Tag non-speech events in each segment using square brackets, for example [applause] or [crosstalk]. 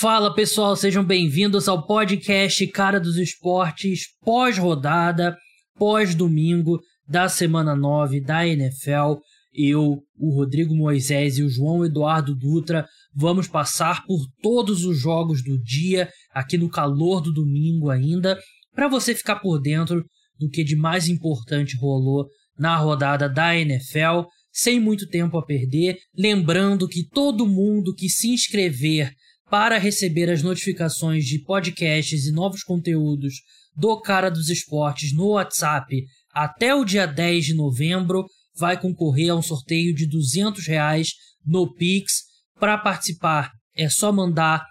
Fala pessoal, sejam bem-vindos ao podcast Cara dos Esportes pós-rodada, pós-domingo da semana 9 da NFL. Eu, o Rodrigo Moisés e o João Eduardo Dutra vamos passar por todos os jogos do dia, aqui no calor do domingo ainda, para você ficar por dentro do que de mais importante rolou na rodada da NFL. Sem muito tempo a perder, lembrando que todo mundo que se inscrever para receber as notificações de podcasts e novos conteúdos do Cara dos Esportes no WhatsApp até o dia 10 de novembro vai concorrer a um sorteio de 200 reais no Pix. Para participar é só mandar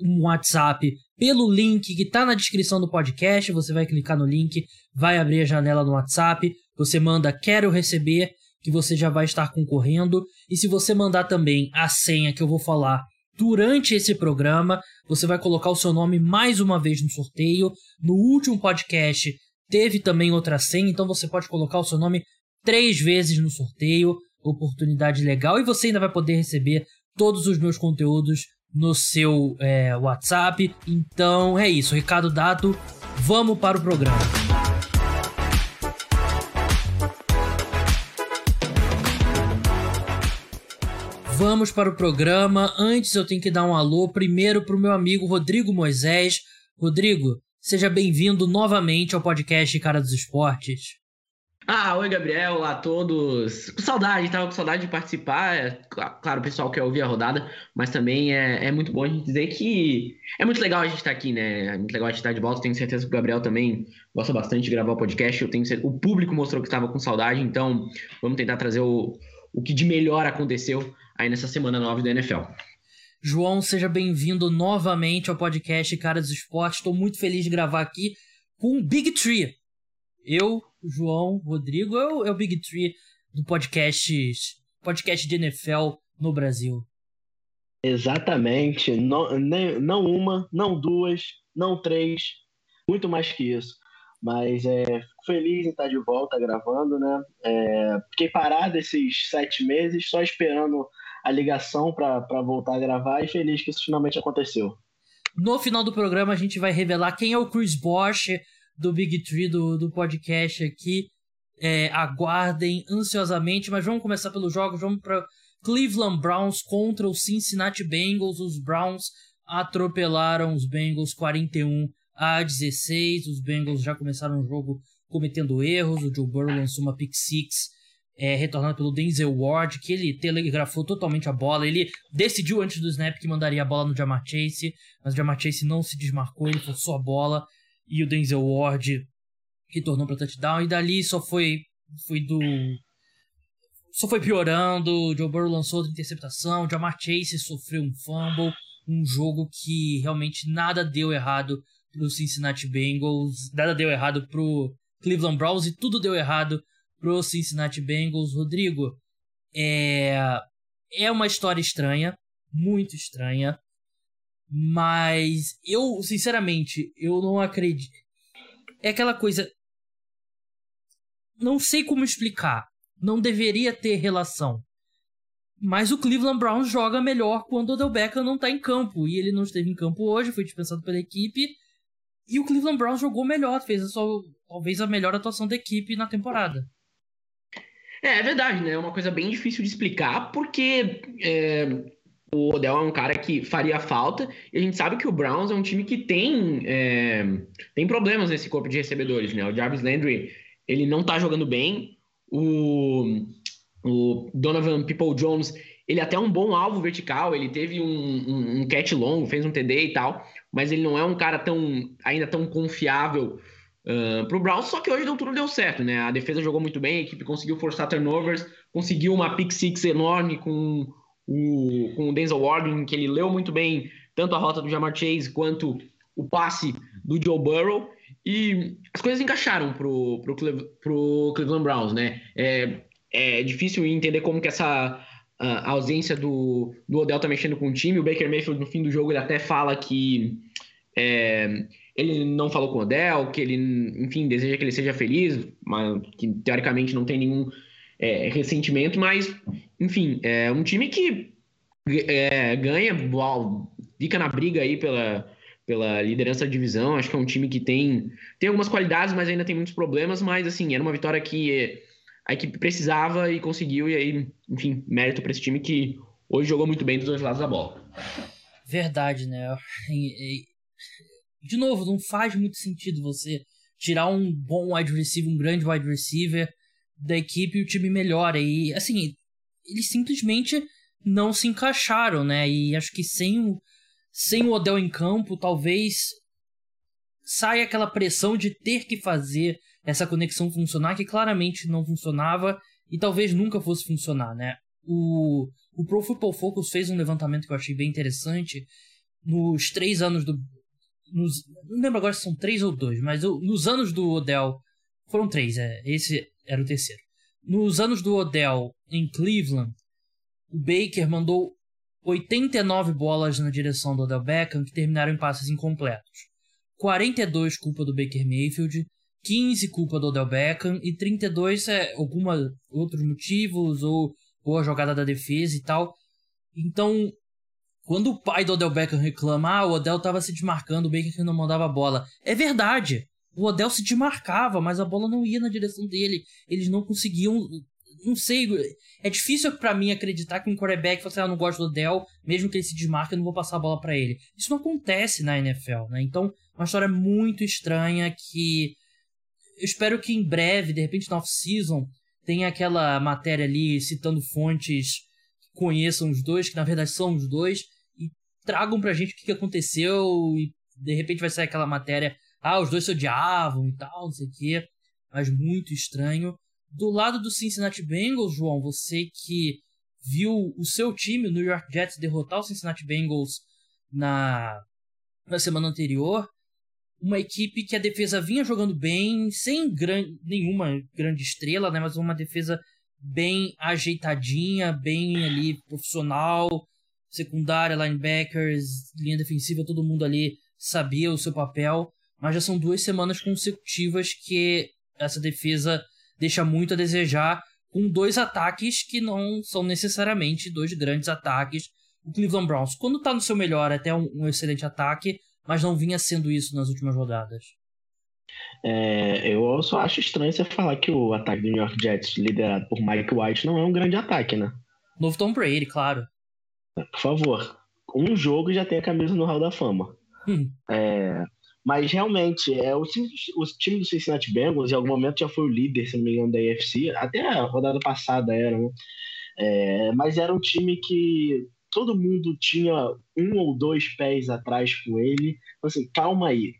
um WhatsApp pelo link que está na descrição do podcast. Você vai clicar no link, vai abrir a janela no WhatsApp. Você manda quero receber, que você já vai estar concorrendo. E se você mandar também a senha que eu vou falar durante esse programa, você vai colocar o seu nome mais uma vez no sorteio. No último podcast teve também outra senha, então você pode colocar o seu nome três vezes no sorteio. Oportunidade legal. E você ainda vai poder receber todos os meus conteúdos no seu é, WhatsApp. Então é isso, recado dado. Vamos para o programa. Vamos para o programa. Antes eu tenho que dar um alô primeiro para o meu amigo Rodrigo Moisés. Rodrigo, seja bem-vindo novamente ao podcast Cara dos Esportes. Ah, oi Gabriel, olá a todos. Com saudade, tava com saudade de participar. É, claro, o pessoal quer ouvir a rodada, mas também é, é muito bom a gente dizer que é muito legal a gente estar tá aqui, né? É muito legal a gente estar tá de volta. Tenho certeza que o Gabriel também gosta bastante de gravar o podcast. Eu tenho certeza, o público mostrou que estava com saudade, então vamos tentar trazer o, o que de melhor aconteceu aí nessa semana 9 da NFL. João, seja bem-vindo novamente ao podcast Cara dos Esportes. Estou muito feliz de gravar aqui com o Big Tree. Eu, João, Rodrigo, é o, é o Big Tree do podcast, podcast de NFL no Brasil. Exatamente. Não, nem, não uma, não duas, não três, muito mais que isso. Mas é, feliz em estar de volta gravando, né? É, fiquei parado esses sete meses, só esperando a ligação para voltar a gravar e feliz que isso finalmente aconteceu. No final do programa, a gente vai revelar quem é o Chris Bosch, do Big Tree do, do podcast aqui. É, aguardem ansiosamente, mas vamos começar pelos jogos. Vamos para Cleveland Browns contra os Cincinnati Bengals. Os Browns atropelaram os Bengals 41 a 16. Os Bengals já começaram o jogo cometendo erros. O Joe Burrow lançou uma pick six, é, retornado pelo Denzel Ward, que ele telegrafou totalmente a bola. Ele decidiu antes do snap que mandaria a bola no Jamar Chase, mas o Jamar Chase não se desmarcou, ele forçou a bola e o Denzel Ward retornou para touchdown e dali só foi foi do só foi piorando, o Joe Burrow lançou outra interceptação, o Jamar Chase sofreu um fumble, um jogo que realmente nada deu errado pro Cincinnati Bengals, nada deu errado pro Cleveland Browns e tudo deu errado pro Cincinnati Bengals. Rodrigo, é é uma história estranha, muito estranha. Mas eu, sinceramente, eu não acredito. É aquela coisa. Não sei como explicar. Não deveria ter relação. Mas o Cleveland Browns joga melhor quando o Odell Beckham não tá em campo. E ele não esteve em campo hoje, foi dispensado pela equipe. E o Cleveland Browns jogou melhor, fez a sua, talvez a melhor atuação da equipe na temporada. É, é verdade, né? É uma coisa bem difícil de explicar, porque é, o Odell é um cara que faria falta, e a gente sabe que o Browns é um time que tem, é, tem problemas nesse corpo de recebedores, né? O Jarvis Landry, ele não tá jogando bem, o, o Donovan People Jones, ele é até um bom alvo vertical, ele teve um, um, um catch longo, fez um TD e tal, mas ele não é um cara tão ainda tão confiável uh, pro Browns, só que hoje tudo deu certo, né? A defesa jogou muito bem, a equipe conseguiu forçar turnovers, conseguiu uma pick six enorme com o, com o Denzel Ward, que ele leu muito bem tanto a rota do Jamar Chase quanto o passe do Joe Burrow. E as coisas encaixaram pro, pro, pro Cleveland Browns, né? É, é difícil entender como que essa a ausência do, do Odell tá mexendo com o time. O Baker Mayfield, no fim do jogo, ele até fala que é, ele não falou com o Odell, que ele, enfim, deseja que ele seja feliz, mas que teoricamente não tem nenhum é, ressentimento, mas, enfim, é um time que é, ganha fica na briga aí pela, pela liderança da divisão. Acho que é um time que tem, tem algumas qualidades, mas ainda tem muitos problemas. Mas, assim, era uma vitória que a equipe precisava e conseguiu. E aí, enfim, mérito para esse time que hoje jogou muito bem dos dois lados da bola. Verdade, né? De novo, não faz muito sentido você tirar um bom wide receiver, um grande wide receiver da equipe e o time melhora. E, assim, eles simplesmente não se encaixaram, né? E acho que sem o, sem o Odell em campo, talvez saia aquela pressão de ter que fazer essa conexão funcionar, que claramente não funcionava e talvez nunca fosse funcionar, né? O, o Pro Football Focus fez um levantamento que eu achei bem interessante. Nos três anos do. Nos, não lembro agora se são três ou dois, mas eu, nos anos do Odell. Foram três, é, esse era o terceiro. Nos anos do Odell em Cleveland, o Baker mandou 89 bolas na direção do Odell Beckham que terminaram em passes incompletos. 42 culpa do Baker Mayfield, 15 culpa do Odell Beckham e 32 é alguma outros motivos ou boa jogada da defesa e tal. Então, quando o pai do Odell Beckham reclama, ah, o Odell tava se desmarcando, o Baker não mandava a bola. É verdade. O Odell se desmarcava, mas a bola não ia na direção dele. Eles não conseguiam. Não sei. É difícil para mim acreditar que um quarterback fala assim, ah, não gosto do Odell, mesmo que ele se desmarque, eu não vou passar a bola para ele. Isso não acontece na NFL, né? Então, uma história muito estranha que. Eu espero que em breve, de repente na off-season, tem aquela matéria ali citando fontes que conheçam os dois, que na verdade são os dois, e tragam pra gente o que aconteceu e de repente vai sair aquela matéria, ah, os dois se odiavam e tal, não sei o quê, mas muito estranho. Do lado do Cincinnati Bengals, João, você que viu o seu time, o New York Jets, derrotar o Cincinnati Bengals na, na semana anterior, uma equipe que a defesa vinha jogando bem, sem gran nenhuma grande estrela, né? Mas uma defesa bem ajeitadinha, bem ali profissional, secundária, linebackers, linha defensiva, todo mundo ali sabia o seu papel. Mas já são duas semanas consecutivas que essa defesa deixa muito a desejar, com dois ataques que não são necessariamente dois grandes ataques. O Cleveland Browns, quando tá no seu melhor, é até um, um excelente ataque, mas não vinha sendo isso nas últimas rodadas. É, eu só acho estranho você falar que o ataque do New York Jets, liderado por Mike White, não é um grande ataque, né? Novo Tom Brady, claro. Por favor, um jogo já tem a camisa no Hall da Fama. Hum. É, mas realmente, é, o, o time do Cincinnati Bengals em algum momento já foi o líder, se não me engano, da AFC. Até a rodada passada era, né? É, mas era um time que todo mundo tinha um ou dois pés atrás com ele. Então, assim, calma aí.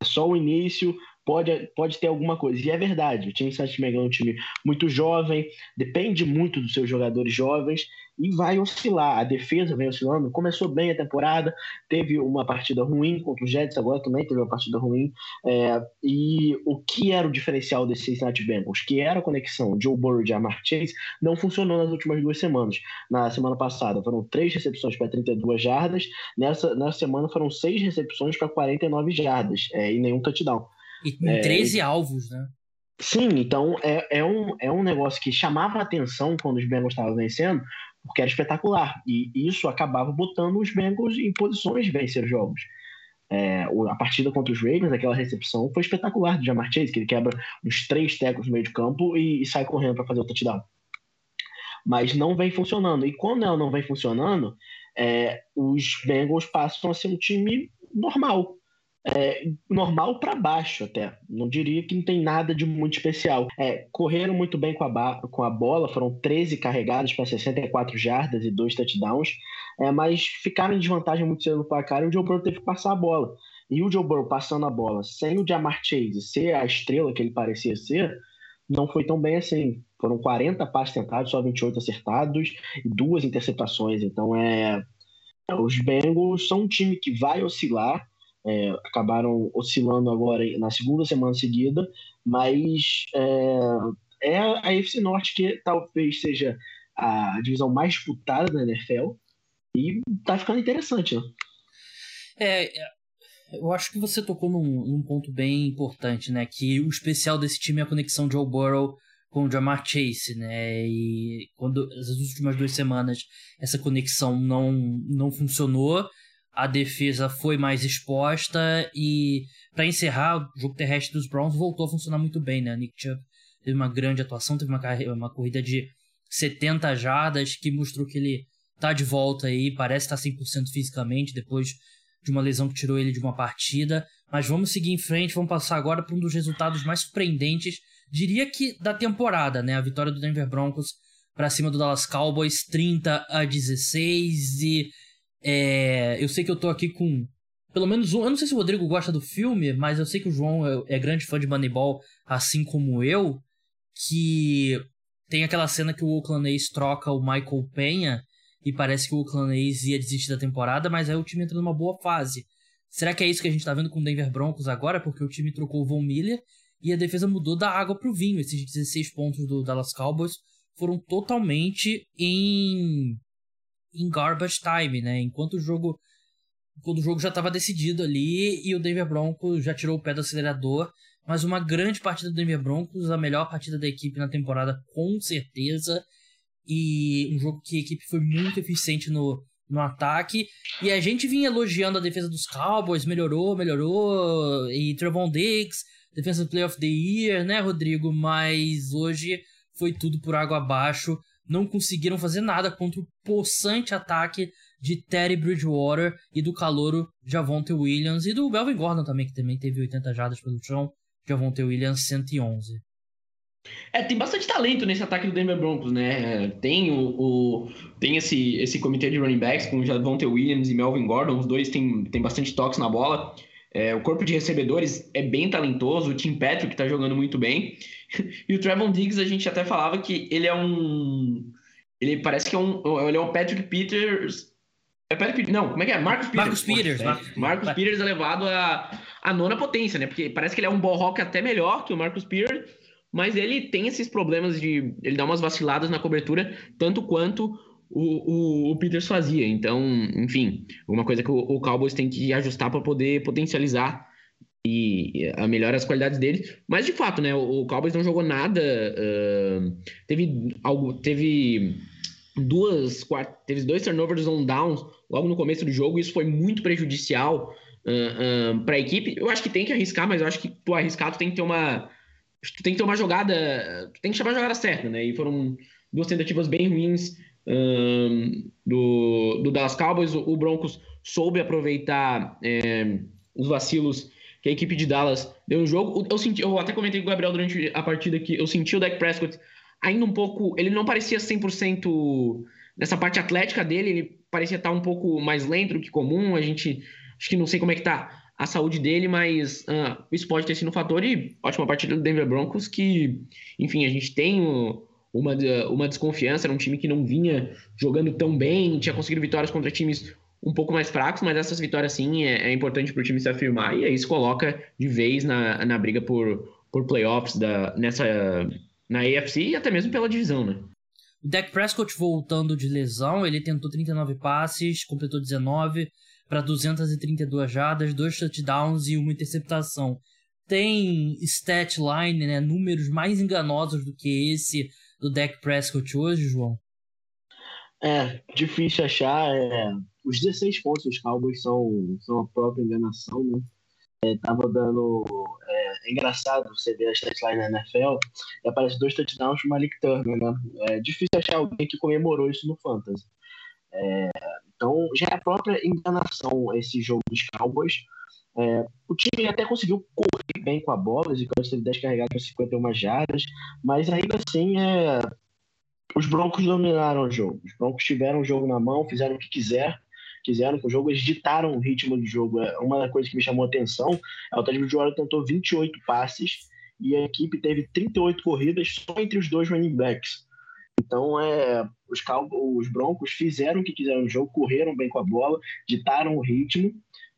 É só o início, pode, pode ter alguma coisa. E é verdade, o time Santos é um time muito jovem, depende muito dos seus jogadores jovens e vai oscilar. A defesa vem oscilando. Começou bem a temporada, teve uma partida ruim contra o Jets, agora também teve uma partida ruim. É, e o que era o diferencial desse Cincinnati Bengals? Que era a conexão Joe Burrow e Jamar Chase, não funcionou nas últimas duas semanas. Na semana passada foram três recepções para 32 jardas, nessa, nessa semana foram seis recepções para 49 jardas é, e nenhum touchdown. E com é, 13 alvos, né? Sim, então é, é, um, é um negócio que chamava a atenção quando os Bengals estavam vencendo, porque era espetacular. E isso acabava botando os Bengals em posições de vencer jogos. É, a partida contra os Ravens, aquela recepção, foi espetacular do Jamar Chase, que ele quebra uns três tecos no meio de campo e, e sai correndo para fazer o touchdown. Mas não vem funcionando. E quando ela não vem funcionando, é, os Bengals passam a ser um time normal é, normal para baixo até. Não diria que não tem nada de muito especial. É, correram muito bem com a, com a bola, foram 13 carregados para 64 jardas e dois touchdowns, é, mas ficaram em desvantagem muito cedo no placar e o Joe Burrow teve que passar a bola. E o Joe Burrow passando a bola sem o Jamar Chase ser a estrela que ele parecia ser, não foi tão bem assim. Foram 40 passes tentados, só 28 acertados e duas interceptações. Então é. Os Bengals são um time que vai oscilar, é, acabaram oscilando agora na segunda semana seguida, mas é, é a AFC Norte que talvez seja a divisão mais disputada da NFL e tá ficando interessante, né? É, eu acho que você tocou num, num, ponto bem importante, né? Que o especial desse time é a conexão Joe Burrow com o Jamar Chase, né? E quando as últimas duas semanas essa conexão não, não funcionou, a defesa foi mais exposta e para encerrar, o jogo terrestre dos Browns voltou a funcionar muito bem, né? Nick Chubb teve uma grande atuação, teve uma, uma corrida de 70 jardas que mostrou que ele tá de volta aí, parece estar tá 100% fisicamente depois de uma lesão que tirou ele de uma partida. Mas vamos seguir em frente, vamos passar agora para um dos resultados mais surpreendentes, diria que da temporada, né? A vitória do Denver Broncos para cima do Dallas Cowboys, 30 a 16 e é, eu sei que eu tô aqui com pelo menos um. Eu não sei se o Rodrigo gosta do filme, mas eu sei que o João é, é grande fã de Moneyball, assim como eu. Que tem aquela cena que o Oakland A's troca o Michael Penha e parece que o Oakland A's ia desistir da temporada, mas aí o time entra numa boa fase. Será que é isso que a gente tá vendo com o Denver Broncos agora? Porque o time trocou o Von Miller e a defesa mudou da água pro vinho. Esses 16 pontos do Dallas Cowboys foram totalmente em em garbage time, né? Enquanto o jogo quando o jogo já estava decidido ali e o Denver Broncos já tirou o pé do acelerador, mas uma grande partida do Denver Broncos, a melhor partida da equipe na temporada com certeza, e um jogo que a equipe foi muito eficiente no, no ataque, e a gente vinha elogiando a defesa dos Cowboys, melhorou, melhorou, e Trevon Diggs, Defensive Player of the Year, né, Rodrigo? Mas hoje foi tudo por água abaixo não conseguiram fazer nada contra o possante ataque de Terry Bridgewater e do calouro Javonte Williams e do Melvin Gordon também, que também teve 80 jardas pelo chão. Javonte Williams 111. É, tem bastante talento nesse ataque do Denver Broncos, né? Tem o, o, tem esse, esse comitê de running backs com Javonte Williams e Melvin Gordon, os dois têm, têm bastante toques na bola. É, o corpo de recebedores é bem talentoso, o Tim Patrick tá jogando muito bem. [laughs] E o Trevon Diggs, a gente até falava que ele é um. Ele parece que é um. Ele é um Patrick Peters. É Patrick, não, como é que é? Marcus Peters. Marcus Peters. É, Marcus, Marcus Peters é levado a, a nona potência, né? Porque parece que ele é um ball rock até melhor que o Marcus Peters, mas ele tem esses problemas de. Ele dá umas vaciladas na cobertura, tanto quanto o, o, o Peters fazia. Então, enfim, uma coisa que o, o Cowboys tem que ajustar para poder potencializar e a melhora as qualidades dele. Mas de fato, né, o Cowboys não jogou nada. Uh, teve algo, teve duas, quatro, teve dois turnovers on downs logo no começo do jogo. Isso foi muito prejudicial uh, uh, para a equipe. Eu acho que tem que arriscar, mas eu acho que tu arriscar tu tem que ter uma, tu tem que ter uma jogada, tu tem que chamar a jogada certa, né? E foram duas tentativas bem ruins do, do Dallas Cowboys. O, o Broncos soube aproveitar é, os vacilos que a equipe de Dallas deu no jogo. Eu, senti, eu até comentei com o Gabriel durante a partida que eu senti o Dak Prescott ainda um pouco. Ele não parecia 100% nessa parte atlética dele, ele parecia estar um pouco mais lento do que comum. A gente. Acho que não sei como é que tá a saúde dele, mas uh, isso pode ter sido um fator. E ótima partida do Denver Broncos, que, enfim, a gente tem uma, uma desconfiança. Era um time que não vinha jogando tão bem, tinha conseguido vitórias contra times um pouco mais fracos, mas essas vitórias sim é, é importante para o time se afirmar e aí se coloca de vez na, na briga por, por playoffs da, nessa, na AFC e até mesmo pela divisão, né? O Dak Prescott voltando de lesão, ele tentou 39 passes, completou 19 para 232 jardas, dois touchdowns e uma interceptação. Tem stat line, né, números mais enganosos do que esse do Dak Prescott hoje, João? É, difícil achar. É os 16 pontos dos Cowboys são, são a própria enganação, né? É, tava dando. É, é engraçado você ver a statline na NFL e aparece dois touchdowns pro Malik Turner, né? É difícil achar alguém que comemorou isso no Fantasy. É, então já é a própria enganação esse jogo dos Cowboys. É, o time até conseguiu correr bem com a bola, os Cowboys teve 10 carregados para 51 jardas, mas ainda assim é, os Broncos dominaram o jogo. Os Broncos tiveram o jogo na mão, fizeram o que quiser, quiseram com o jogo, eles ditaram o ritmo do jogo. É, uma coisa que me chamou a atenção é o Ted Bridgewater tentou 28 passes e a equipe teve 38 corridas só entre os dois running backs. Então, é, os, os Broncos fizeram o que quiseram no jogo, correram bem com a bola, ditaram o ritmo,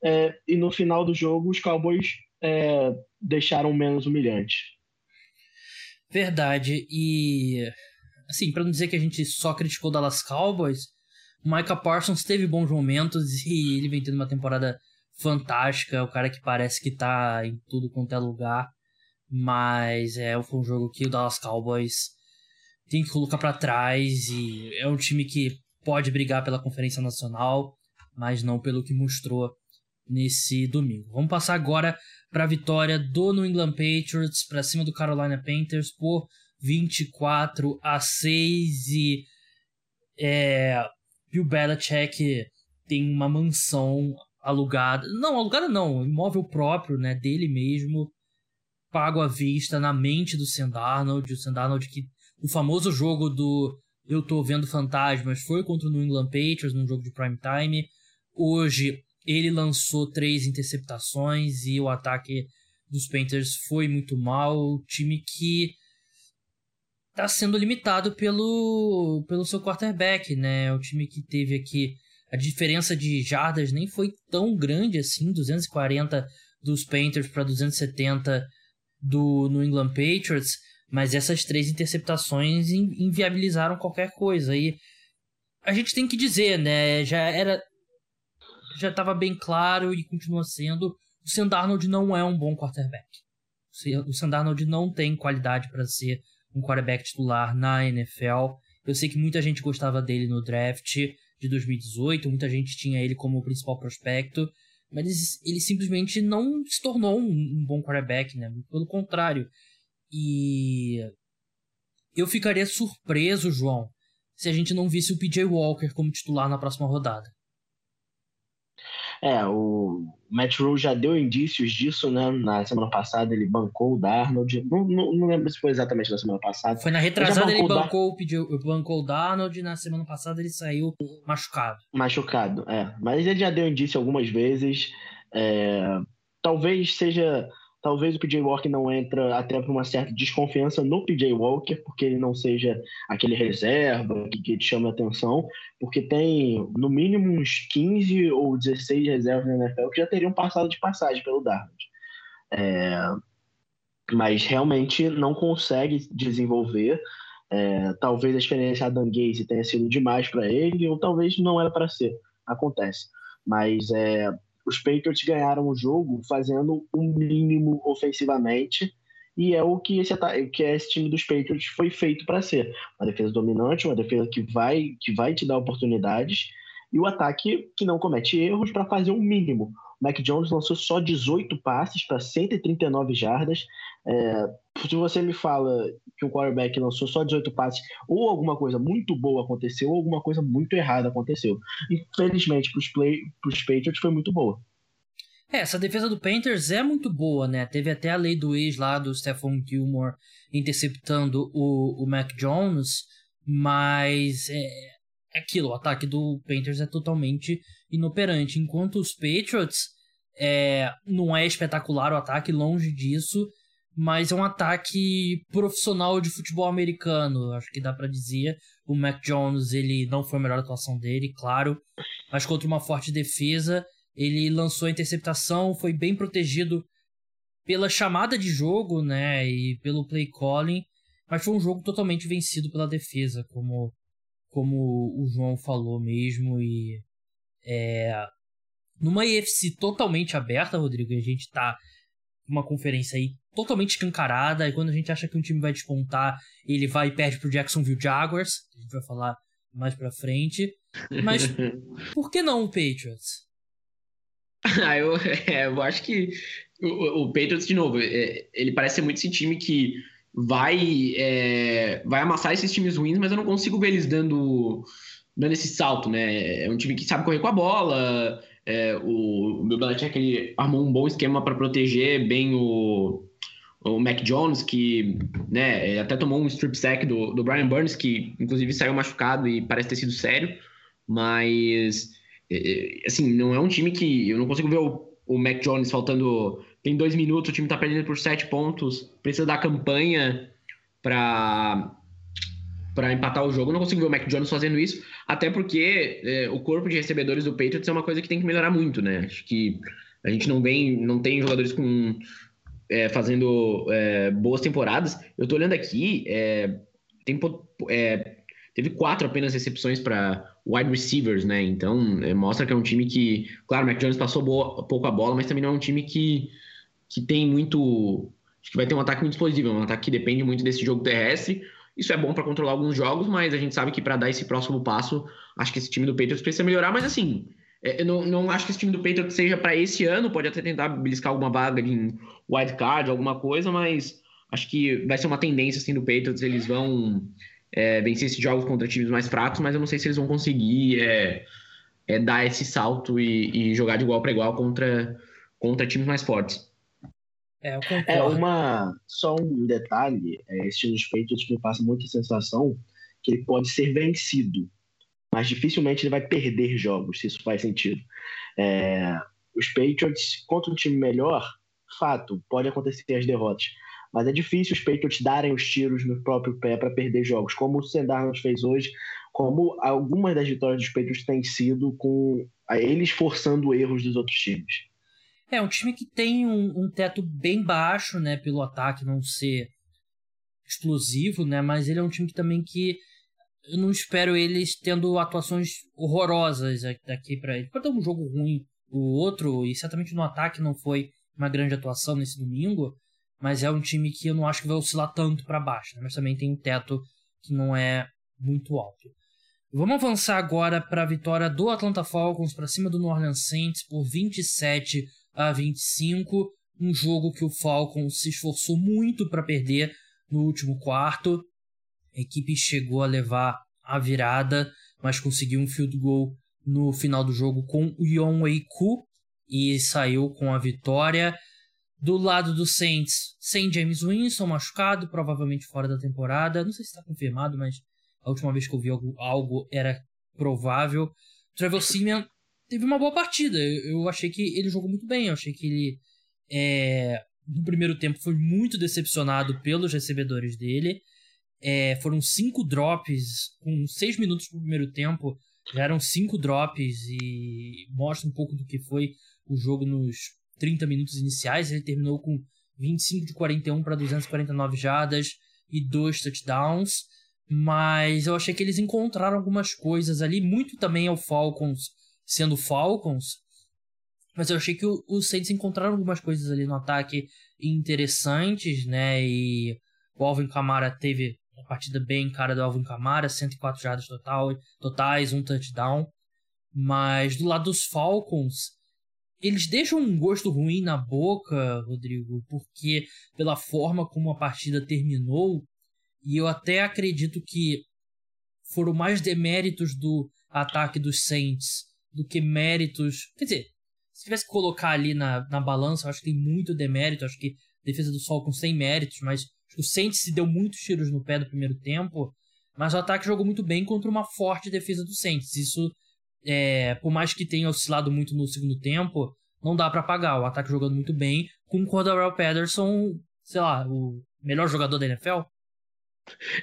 é, e no final do jogo os Cowboys é, deixaram menos humilhante. Verdade. E, assim, para não dizer que a gente só criticou o Dallas Cowboys, Micah Parsons teve bons momentos e ele vem tendo uma temporada fantástica. O cara que parece que tá em tudo quanto é lugar. mas é, foi um jogo que o Dallas Cowboys tem que colocar para trás e é um time que pode brigar pela Conferência Nacional, mas não pelo que mostrou nesse domingo. Vamos passar agora para a vitória do New England Patriots para cima do Carolina Panthers por 24 a 6 e é, Bill Belichick tem uma mansão alugada, não, alugada não, imóvel próprio, né, dele mesmo, pago à vista na mente do Sam Darnold, o Sam Darnold que o famoso jogo do eu tô vendo fantasmas foi contra o New England Patriots num jogo de prime time. Hoje ele lançou três interceptações e o ataque dos Panthers foi muito mal. O time que está sendo limitado pelo, pelo seu quarterback, né? O time que teve aqui a diferença de jardas nem foi tão grande assim, 240 dos Panthers para 270 do New England Patriots, mas essas três interceptações inviabilizaram qualquer coisa. E a gente tem que dizer, né? Já era. Já estava bem claro e continua sendo. O Sam Darnold não é um bom quarterback. O Sam Darnold não tem qualidade para ser um quarterback titular na NFL. Eu sei que muita gente gostava dele no draft de 2018, muita gente tinha ele como principal prospecto, mas ele, simplesmente não se tornou um bom quarterback, né? Pelo contrário, e eu ficaria surpreso, João, se a gente não visse o PJ Walker como titular na próxima rodada. É, o Matt Rule já deu indícios disso, né? Na semana passada ele bancou o Darnold. Não, não, não lembro se foi exatamente na semana passada. Foi na retrasada ele bancou, Dar... pediu, bancou o Darnold na semana passada ele saiu machucado. Machucado, é. Mas ele já deu indício algumas vezes. É... Talvez seja Talvez o PJ Walker não entra até por uma certa desconfiança no PJ Walker, porque ele não seja aquele reserva que, que te chama atenção, porque tem no mínimo uns 15 ou 16 reservas na NFL que já teriam passado de passagem pelo Darnold. É, mas realmente não consegue desenvolver. É, talvez a experiência da Gaze tenha sido demais para ele, ou talvez não era para ser. Acontece. Mas é, os Patriots ganharam o jogo fazendo o um mínimo ofensivamente e é o que esse, que esse time dos Patriots foi feito para ser. Uma defesa dominante, uma defesa que vai, que vai te dar oportunidades e o ataque que não comete erros para fazer o um mínimo. O Mac Jones lançou só 18 passes para 139 jardas. É, se você me fala que um quarterback lançou só 18 passes, ou alguma coisa muito boa aconteceu, ou alguma coisa muito errada aconteceu. Infelizmente, para os Patriots foi muito boa. É, essa defesa do Panthers é muito boa, né? Teve até a lei do ex lá do Stephon Gilmore interceptando o, o Mac Jones, mas é, é aquilo, o ataque do Panthers é totalmente inoperante. Enquanto os Patriots é, não é espetacular o ataque, longe disso, mas é um ataque profissional de futebol americano, acho que dá para dizer. O Mac Jones, ele não foi a melhor atuação dele, claro, mas contra uma forte defesa, ele lançou a interceptação, foi bem protegido pela chamada de jogo, né, e pelo play calling, mas foi um jogo totalmente vencido pela defesa, como como o João falou mesmo. E é, numa EFC totalmente aberta, Rodrigo, a gente tá uma conferência aí totalmente escancarada, e quando a gente acha que um time vai despontar, ele vai e perde pro Jacksonville Jaguars, a gente vai falar mais pra frente. Mas [laughs] por que não o Patriots? Ah, eu, [laughs] é, eu acho que o, o, Patriots, de novo, é, ele parece ser muito esse time que vai, é, vai amassar esses times ruins, mas eu não consigo ver eles dando, dando esse salto, né? É um time que sabe correr com a bola, é, o, o Bill Belichick ele armou um bom esquema para proteger bem o, o Mac Jones, que né, até tomou um strip sack do, do Brian Burns, que inclusive saiu machucado e parece ter sido sério, mas é, é, assim, não é um time que eu não consigo ver o, o Mac Jones faltando. Tem dois minutos, o time tá perdendo por sete pontos, precisa da campanha para para empatar o jogo. Eu não consigo ver o Mac Jones fazendo isso, até porque é, o corpo de recebedores do Patriots é uma coisa que tem que melhorar muito, né? Acho que a gente não vem, não tem jogadores com é, fazendo é, boas temporadas. Eu tô olhando aqui, é, tem, é, teve quatro apenas recepções para wide receivers, né? Então é, mostra que é um time que, claro, o Mac Jones passou boa, pouco a bola, mas também não é um time que, que tem muito acho que vai ter um ataque muito explosivo, um ataque que depende muito desse jogo terrestre. Isso é bom para controlar alguns jogos, mas a gente sabe que para dar esse próximo passo, acho que esse time do Patriots precisa melhorar. Mas assim, é, eu não, não acho que esse time do Patriots seja para esse ano, pode até tentar beliscar alguma vaga de wild card, alguma coisa, mas acho que vai ser uma tendência assim do Patriots, eles vão é, vencer esses jogos contra times mais fracos, mas eu não sei se eles vão conseguir é, é dar esse salto e, e jogar de igual para igual contra, contra times mais fortes. É, é, uma só um detalhe, é, esse time dos Patriots me passa muita sensação que ele pode ser vencido, mas dificilmente ele vai perder jogos, se isso faz sentido. É, os Patriots contra um time melhor, fato, pode acontecer as derrotas, mas é difícil os Patriots darem os tiros no próprio pé para perder jogos, como o Sendarnold fez hoje, como algumas das vitórias dos Patriots têm sido com eles forçando erros dos outros times. É um time que tem um, um teto bem baixo, né, pelo ataque não ser explosivo, né, mas ele é um time que também que eu não espero eles tendo atuações horrorosas daqui para ele. Pode ter um jogo ruim o outro, e certamente no ataque não foi uma grande atuação nesse domingo, mas é um time que eu não acho que vai oscilar tanto para baixo, né? mas também tem um teto que não é muito alto. Vamos avançar agora para a vitória do Atlanta Falcons para cima do New Orleans Saints por 27 a 25, um jogo que o Falcons se esforçou muito para perder no último quarto. A equipe chegou a levar a virada, mas conseguiu um field goal no final do jogo com o Yon Wei Ku e saiu com a vitória. Do lado do Saints, sem James Winston machucado, provavelmente fora da temporada. Não sei se está confirmado, mas a última vez que eu vi algo, algo era provável. Trevor Simeon teve uma boa partida. Eu achei que ele jogou muito bem. Eu achei que ele, é, no primeiro tempo, foi muito decepcionado pelos recebedores dele. É, foram cinco drops, com seis minutos pro primeiro tempo. Já eram cinco drops e mostra um pouco do que foi o jogo nos 30 minutos iniciais. Ele terminou com 25 de 41 para 249 jardas e dois touchdowns. Mas eu achei que eles encontraram algumas coisas ali, muito também ao Falcons sendo Falcons. Mas eu achei que os Saints encontraram algumas coisas ali no ataque interessantes, né? E o Alvin Kamara teve uma partida bem cara do Alvin Kamara, 104 jardas total, totais, um touchdown. Mas do lado dos Falcons, eles deixam um gosto ruim na boca, Rodrigo, porque pela forma como a partida terminou, e eu até acredito que foram mais deméritos do ataque dos Saints do que méritos. Quer dizer, se tivesse que colocar ali na, na balança, eu acho que tem muito demérito. Acho que defesa do Falcons tem méritos, mas o Saints se deu muitos tiros no pé do primeiro tempo. Mas o ataque jogou muito bem contra uma forte defesa do Saints. Isso, é, por mais que tenha oscilado muito no segundo tempo, não dá para pagar. O ataque jogando muito bem, com o Cordarrelle Patterson, sei lá, o melhor jogador da NFL.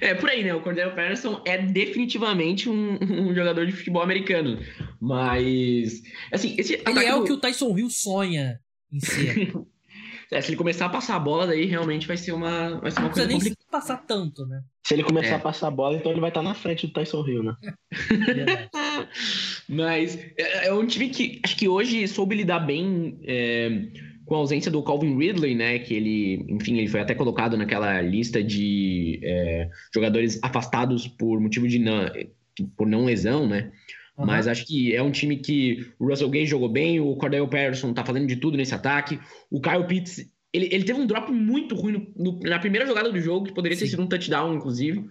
É por aí, né? O Cordero Patterson é definitivamente um, um, jogador de futebol americano. Mas. Assim, esse ele é do... o que o Tyson Hill sonha em ser. [laughs] é, se ele começar a passar a bola, daí realmente vai ser uma, vai ser uma coisa nem complicada. passar tanto, né? Se ele começar é. a passar a bola, então ele vai estar na frente do Tyson Hill, né? [laughs] Mas é, é, um time que acho que hoje soube lidar bem. É com a ausência do Calvin Ridley, né, que ele, enfim, ele foi até colocado naquela lista de é, jogadores afastados por motivo de não, por não lesão, né? Uhum. Mas acho que é um time que o Russell Gage jogou bem, o Cordell Patterson tá fazendo de tudo nesse ataque, o Kyle Pitts, ele, ele teve um drop muito ruim no, no, na primeira jogada do jogo, que poderia Sim. ter sido um touchdown, inclusive,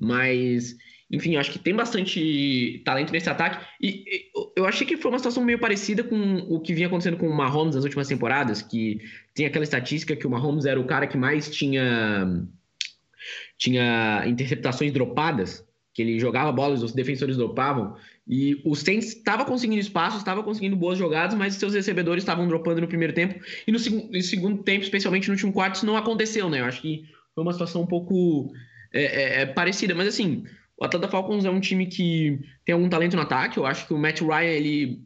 mas enfim, acho que tem bastante talento nesse ataque. E, eu achei que foi uma situação meio parecida com o que vinha acontecendo com o Mahomes nas últimas temporadas, que tem aquela estatística que o Mahomes era o cara que mais tinha, tinha interceptações dropadas, que ele jogava bolas, os defensores dropavam, e o Saints estava conseguindo espaço, estava conseguindo boas jogadas, mas seus recebedores estavam dropando no primeiro tempo, e no, seg no segundo tempo, especialmente no último quarto, isso não aconteceu, né? Eu acho que foi uma situação um pouco é, é, é parecida, mas assim, o Atlanta Falcons é um time que tem algum talento no ataque. Eu acho que o Matt Ryan ele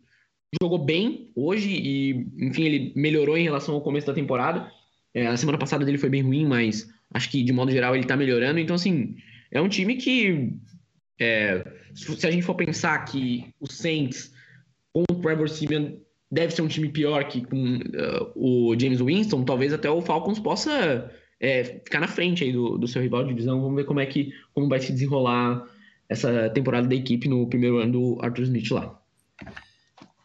jogou bem hoje e, enfim, ele melhorou em relação ao começo da temporada. É, a semana passada dele foi bem ruim, mas acho que de modo geral ele tá melhorando. Então, assim, é um time que, é, se a gente for pensar que o Saints com o Trevor Simeon deve ser um time pior que com uh, o James Winston, talvez até o Falcons possa é, ficar na frente aí do, do seu rival de divisão. Vamos ver como é que como vai se desenrolar essa temporada da equipe no primeiro ano do Arthur Smith lá.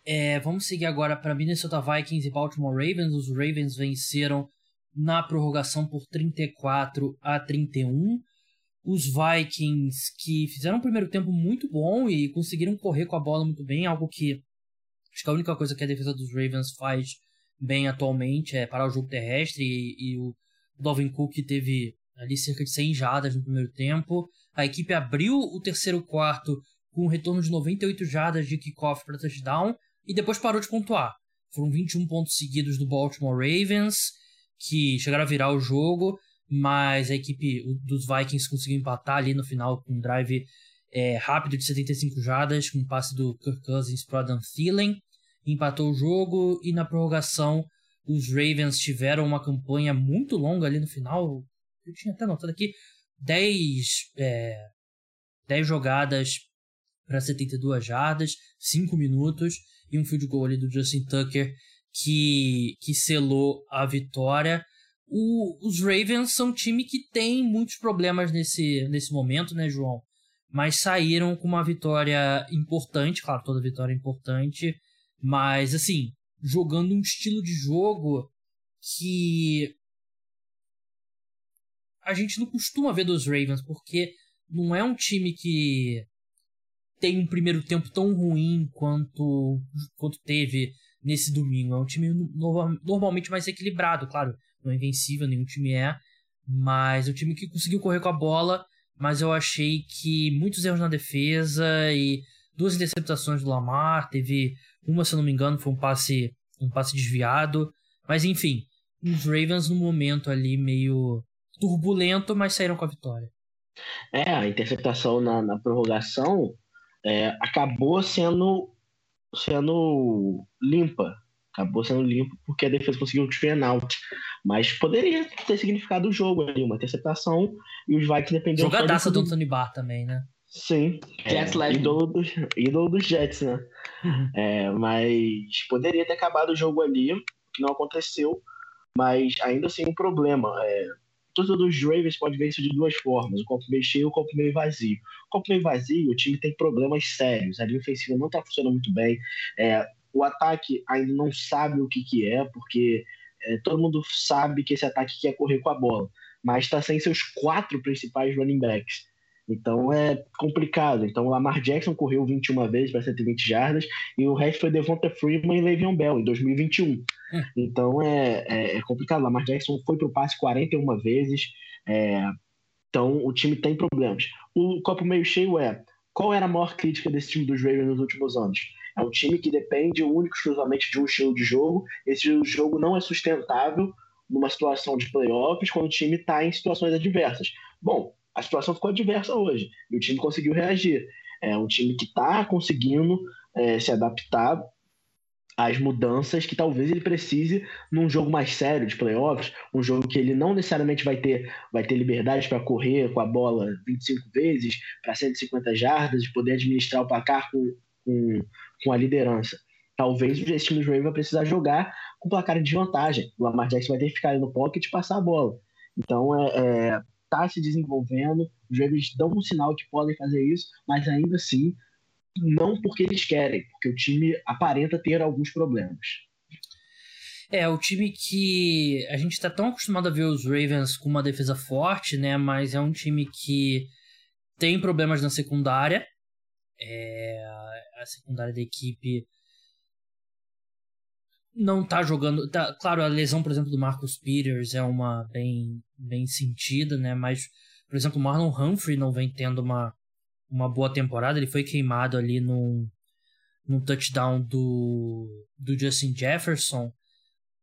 É, vamos seguir agora para Minnesota Vikings e Baltimore Ravens. Os Ravens venceram na prorrogação por 34 a 31. Os Vikings que fizeram um primeiro tempo muito bom e conseguiram correr com a bola muito bem, algo que acho que a única coisa que a defesa dos Ravens faz bem atualmente é parar o jogo terrestre e, e o Dalvin Cook teve ali cerca de 100 jadas no primeiro tempo. A equipe abriu o terceiro quarto com um retorno de 98 jadas de kickoff para touchdown e depois parou de pontuar. Foram 21 pontos seguidos do Baltimore Ravens, que chegaram a virar o jogo, mas a equipe dos Vikings conseguiu empatar ali no final com um drive é, rápido de 75 jadas, com um passe do Kirk Cousins para Adam Thielen, empatou o jogo e na prorrogação os Ravens tiveram uma campanha muito longa ali no final, eu tinha até notado aqui, 10, é, 10 jogadas para 72 jardas, 5 minutos e um field goal ali do Justin Tucker que, que selou a vitória. O, os Ravens são um time que tem muitos problemas nesse, nesse momento, né, João? Mas saíram com uma vitória importante, claro, toda vitória é importante, mas assim, jogando um estilo de jogo que a gente não costuma ver dos Ravens, porque não é um time que tem um primeiro tempo tão ruim quanto, quanto teve nesse domingo. É um time no, normalmente mais equilibrado, claro, não é invencível, nenhum time é, mas é um time que conseguiu correr com a bola, mas eu achei que muitos erros na defesa e duas interceptações do Lamar, teve uma, se eu não me engano, foi um passe, um passe desviado, mas enfim, os Ravens no momento ali meio turbulento, mas saíram com a vitória. É, a interceptação na, na prorrogação é, acabou sendo, sendo limpa. Acabou sendo limpa porque a defesa conseguiu um train out. Mas poderia ter significado o jogo ali, uma interceptação e os Vikings dependiam Jogadaça do Tony Barr também, né? Sim. Jets é, ídolo, dos, ídolo dos Jets, né? Uhum. [laughs] É, mas poderia ter acabado o jogo ali, que não aconteceu. Mas ainda assim um problema. É, torcedor dos Ravens pode ver isso de duas formas: o copo meio cheio e o copo meio vazio. O copo meio vazio, o time tem problemas sérios. A linha ofensiva não está funcionando muito bem. É, o ataque ainda não sabe o que, que é, porque é, todo mundo sabe que esse ataque quer correr com a bola, mas está sem seus quatro principais running backs. Então é complicado. Então o Lamar Jackson correu 21 vezes para 120 jardas e o resto foi Devonta Freeman e Le'Veon Bell em 2021. É. Então é, é, é, complicado. O Lamar Jackson foi para o passe 41 vezes. É, então o time tem problemas. O copo meio cheio é qual era a maior crítica desse time dos Ravens nos últimos anos? É um time que depende único exclusivamente de um estilo de jogo. Esse jogo não é sustentável numa situação de playoffs quando o time está em situações adversas. Bom, a situação ficou adversa hoje e o time conseguiu reagir. É um time que está conseguindo é, se adaptar às mudanças que talvez ele precise num jogo mais sério de playoffs, um jogo que ele não necessariamente vai ter, vai ter liberdade para correr com a bola 25 vezes para 150 jardas, de poder administrar o placar com, com, com a liderança. Talvez esse time do Ravens vai precisar jogar com placar de vantagem. O Lamar Jackson vai ter que ficar ali no pocket e passar a bola. Então, é, é está se desenvolvendo, os Ravens dão um sinal que podem fazer isso, mas ainda assim, não porque eles querem, porque o time aparenta ter alguns problemas. É, o time que a gente está tão acostumado a ver os Ravens com uma defesa forte, né? Mas é um time que tem problemas na secundária. É, a secundária da equipe não tá jogando. Tá, claro, a lesão, por exemplo, do Marcus Peters é uma bem, bem sentida, né? Mas, por exemplo, o Marlon Humphrey não vem tendo uma, uma boa temporada. Ele foi queimado ali num, num touchdown do, do Justin Jefferson.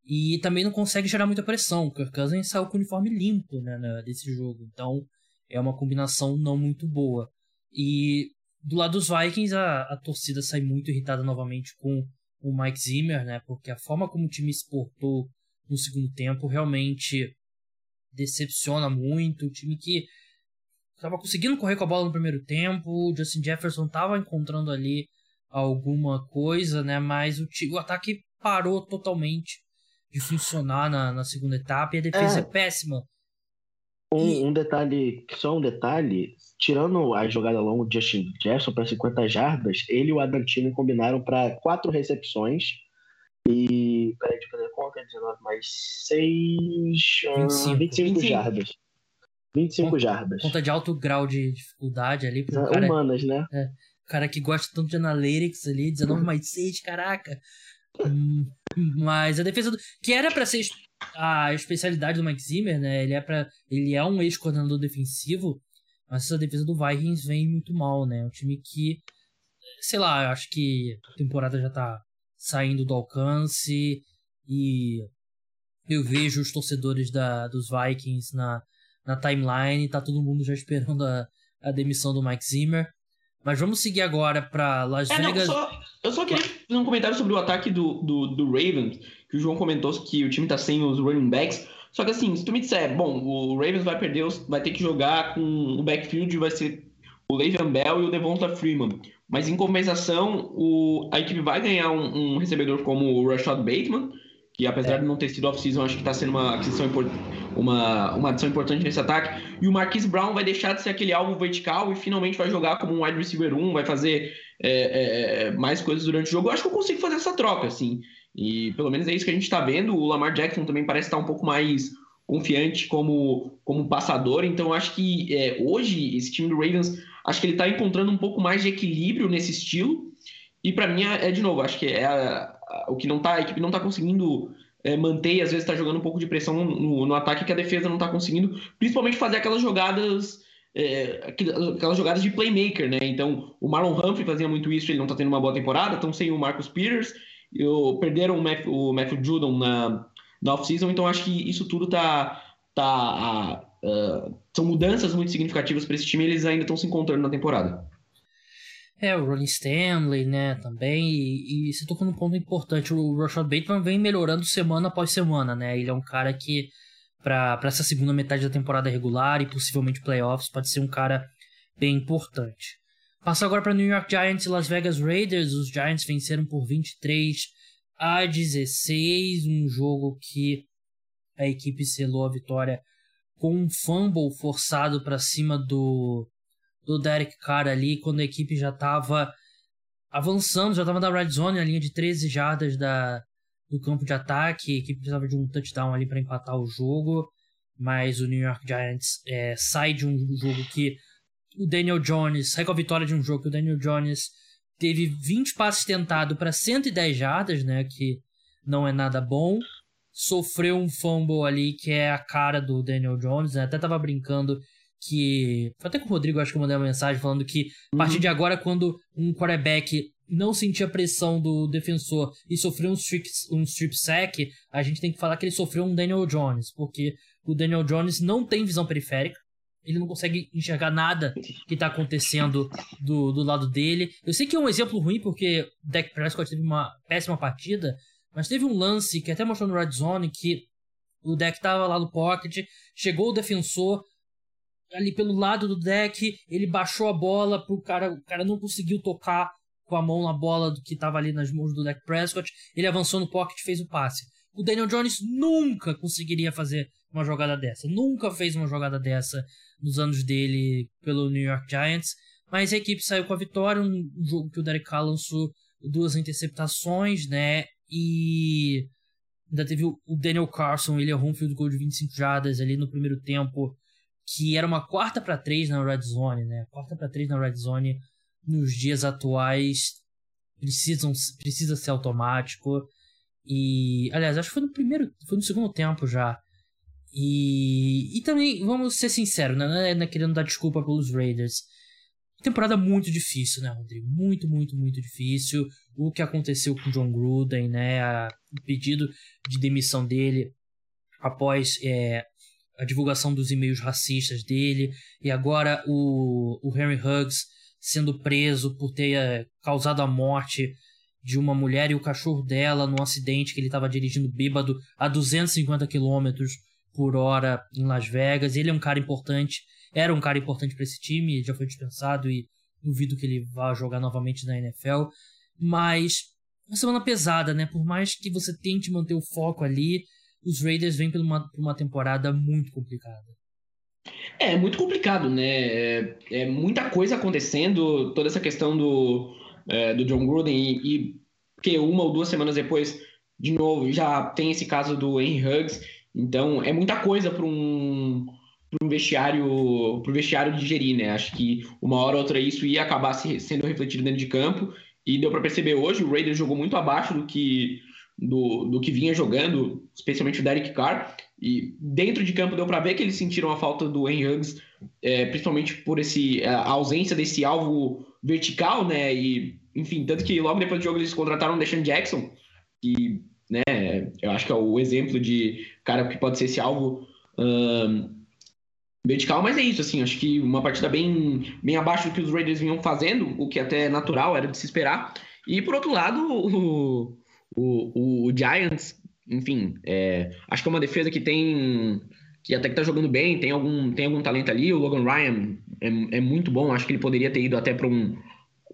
E também não consegue gerar muita pressão. O Kirk Cousins saiu com o uniforme limpo né, desse jogo. Então é uma combinação não muito boa. E do lado dos Vikings, a, a torcida sai muito irritada novamente com o Mike Zimmer, né? Porque a forma como o time se portou no segundo tempo realmente decepciona muito. O time que estava conseguindo correr com a bola no primeiro tempo, o Justin Jefferson estava encontrando ali alguma coisa, né? Mas o, o ataque parou totalmente de funcionar na, na segunda etapa e a defesa é, é péssima. Um, e... um, detalhe, só um detalhe, tirando a jogada longa de Justin Jefferson para 50 jardas, ele e o Adantino combinaram para quatro recepções e. Peraí, deixa eu fazer conta: 19 mais 6. 25, 25 jardas. 25 conta, jardas. Conta de alto grau de dificuldade ali. Pro cara, humanas, né? É, o cara que gosta tanto de analytics ali, 19 mais 6, caraca. Hum, mas a defesa do. Que era para ser a especialidade do Mike Zimmer, né? Ele é, pra, ele é um ex-coordenador defensivo, mas essa defesa do Vikings vem muito mal, né? Um time que, sei lá, eu acho que a temporada já tá saindo do alcance e eu vejo os torcedores da, dos Vikings na, na timeline, tá todo mundo já esperando a, a demissão do Mike Zimmer. Mas vamos seguir agora para Las é, Vegas. Não, só, eu só queria fazer um comentário sobre o ataque do, do, do Ravens, que o João comentou que o time tá sem os running backs. Só que assim, se tu me disser, bom, o Ravens vai perder, vai ter que jogar com o backfield, vai ser o Le'Veon Bell e o Devonta Freeman. Mas em compensação, o, a equipe vai ganhar um, um recebedor como o Rashad Bateman, que apesar é. de não ter sido off-season, acho que está sendo uma aquisição uma, uma adição importante nesse ataque. E o Marquise Brown vai deixar de ser aquele alvo vertical e finalmente vai jogar como um wide receiver 1, vai fazer é, é, é, mais coisas durante o jogo. Eu acho que eu consigo fazer essa troca, assim. E pelo menos é isso que a gente está vendo. O Lamar Jackson também parece estar um pouco mais confiante como, como passador. Então eu acho que é, hoje esse time do Ravens, acho que ele está encontrando um pouco mais de equilíbrio nesse estilo. E para mim é, é, de novo, acho que é a, o que não tá, a equipe não está conseguindo é, manter, às vezes está jogando um pouco de pressão no, no, ataque que a defesa não está conseguindo, principalmente fazer aquelas jogadas, é, aquelas jogadas de playmaker, né? Então, o Marlon Humphrey fazia muito isso, ele não está tendo uma boa temporada, estão sem o Marcus Peters, eu, perderam o Matthew, o Matthew Judon na, na off-season, então acho que isso tudo tá, tá uh, são mudanças muito significativas para esse time, eles ainda estão se encontrando na temporada. É, o Ronnie Stanley, né, também. E, e você tocou num ponto importante. O Rashad Bateman vem melhorando semana após semana, né? Ele é um cara que, para essa segunda metade da temporada regular e possivelmente playoffs, pode ser um cara bem importante. Passa agora para New York Giants e Las Vegas Raiders. Os Giants venceram por 23 a 16. Um jogo que a equipe selou a vitória com um fumble forçado para cima do do Derek Carr ali, quando a equipe já estava avançando, já estava na red zone, na linha de 13 jardas da, do campo de ataque. A equipe precisava de um touchdown ali para empatar o jogo, mas o New York Giants é, sai de um jogo que o Daniel Jones, sai com a vitória de um jogo que o Daniel Jones teve 20 passes tentados para 110 jardas, né, que não é nada bom. Sofreu um fumble ali que é a cara do Daniel Jones, né? até tava brincando que. Foi até com o Rodrigo, acho que eu mandei uma mensagem falando que a partir uhum. de agora, quando um quarterback não sentir a pressão do defensor e sofrer um strip, um strip sack, a gente tem que falar que ele sofreu um Daniel Jones, porque o Daniel Jones não tem visão periférica, ele não consegue enxergar nada que está acontecendo do, do lado dele. Eu sei que é um exemplo ruim, porque o Dak Prescott teve uma péssima partida, mas teve um lance que até mostrou no Red Zone que o Dak estava lá no pocket, chegou o defensor, ali pelo lado do deck, ele baixou a bola pro cara, o cara não conseguiu tocar com a mão na bola do que estava ali nas mãos do Dak Prescott, ele avançou no pocket e fez o passe. O Daniel Jones nunca conseguiria fazer uma jogada dessa, nunca fez uma jogada dessa nos anos dele pelo New York Giants, mas a equipe saiu com a vitória, um jogo que o Derek Carr lançou duas interceptações, né, e ainda teve o Daniel Carson, ele errou um field goal de 25 jardas ali no primeiro tempo, que era uma quarta para três na red zone, né? Quarta para três na red zone nos dias atuais precisam precisa ser automático. E aliás acho que foi no primeiro foi no segundo tempo já. E, e também vamos ser sinceros né? não é, é querendo dar desculpa pelos Raiders. Temporada muito difícil né Rodrigo? Muito muito muito difícil. O que aconteceu com John Gruden né? O pedido de demissão dele após é, a divulgação dos e-mails racistas dele, e agora o, o Henry Huggs sendo preso por ter eh, causado a morte de uma mulher e o cachorro dela num acidente que ele estava dirigindo bêbado a 250 km por hora em Las Vegas. Ele é um cara importante, era um cara importante para esse time, já foi dispensado e duvido que ele vá jogar novamente na NFL. Mas uma semana pesada, né? Por mais que você tente manter o foco ali, os Raiders vêm por uma, uma temporada muito complicada. É, muito complicado, né? É, é, muita coisa acontecendo, toda essa questão do, é, do John Gruden e, e, que uma ou duas semanas depois, de novo, já tem esse caso do Henry Huggs. Então, é muita coisa para um, um vestiário pro vestiário digerir, né? Acho que uma hora ou outra isso ia acabar sendo refletido dentro de campo e deu para perceber hoje o Raiders jogou muito abaixo do que do, do que vinha jogando, especialmente o Derek Carr. E dentro de campo deu para ver que eles sentiram a falta do Henry Huggs, é, principalmente por esse, a ausência desse alvo vertical, né? E, enfim, tanto que logo depois do jogo eles contrataram o Deshaun Jackson, que, né, eu acho que é o exemplo de cara que pode ser esse alvo um, vertical, mas é isso, assim, acho que uma partida bem, bem abaixo do que os Raiders vinham fazendo, o que até é natural, era de se esperar. E por outro lado, o, o, o, o Giants, enfim, é, acho que é uma defesa que tem. que até que tá jogando bem, tem algum, tem algum talento ali. O Logan Ryan é, é muito bom, acho que ele poderia ter ido até para um,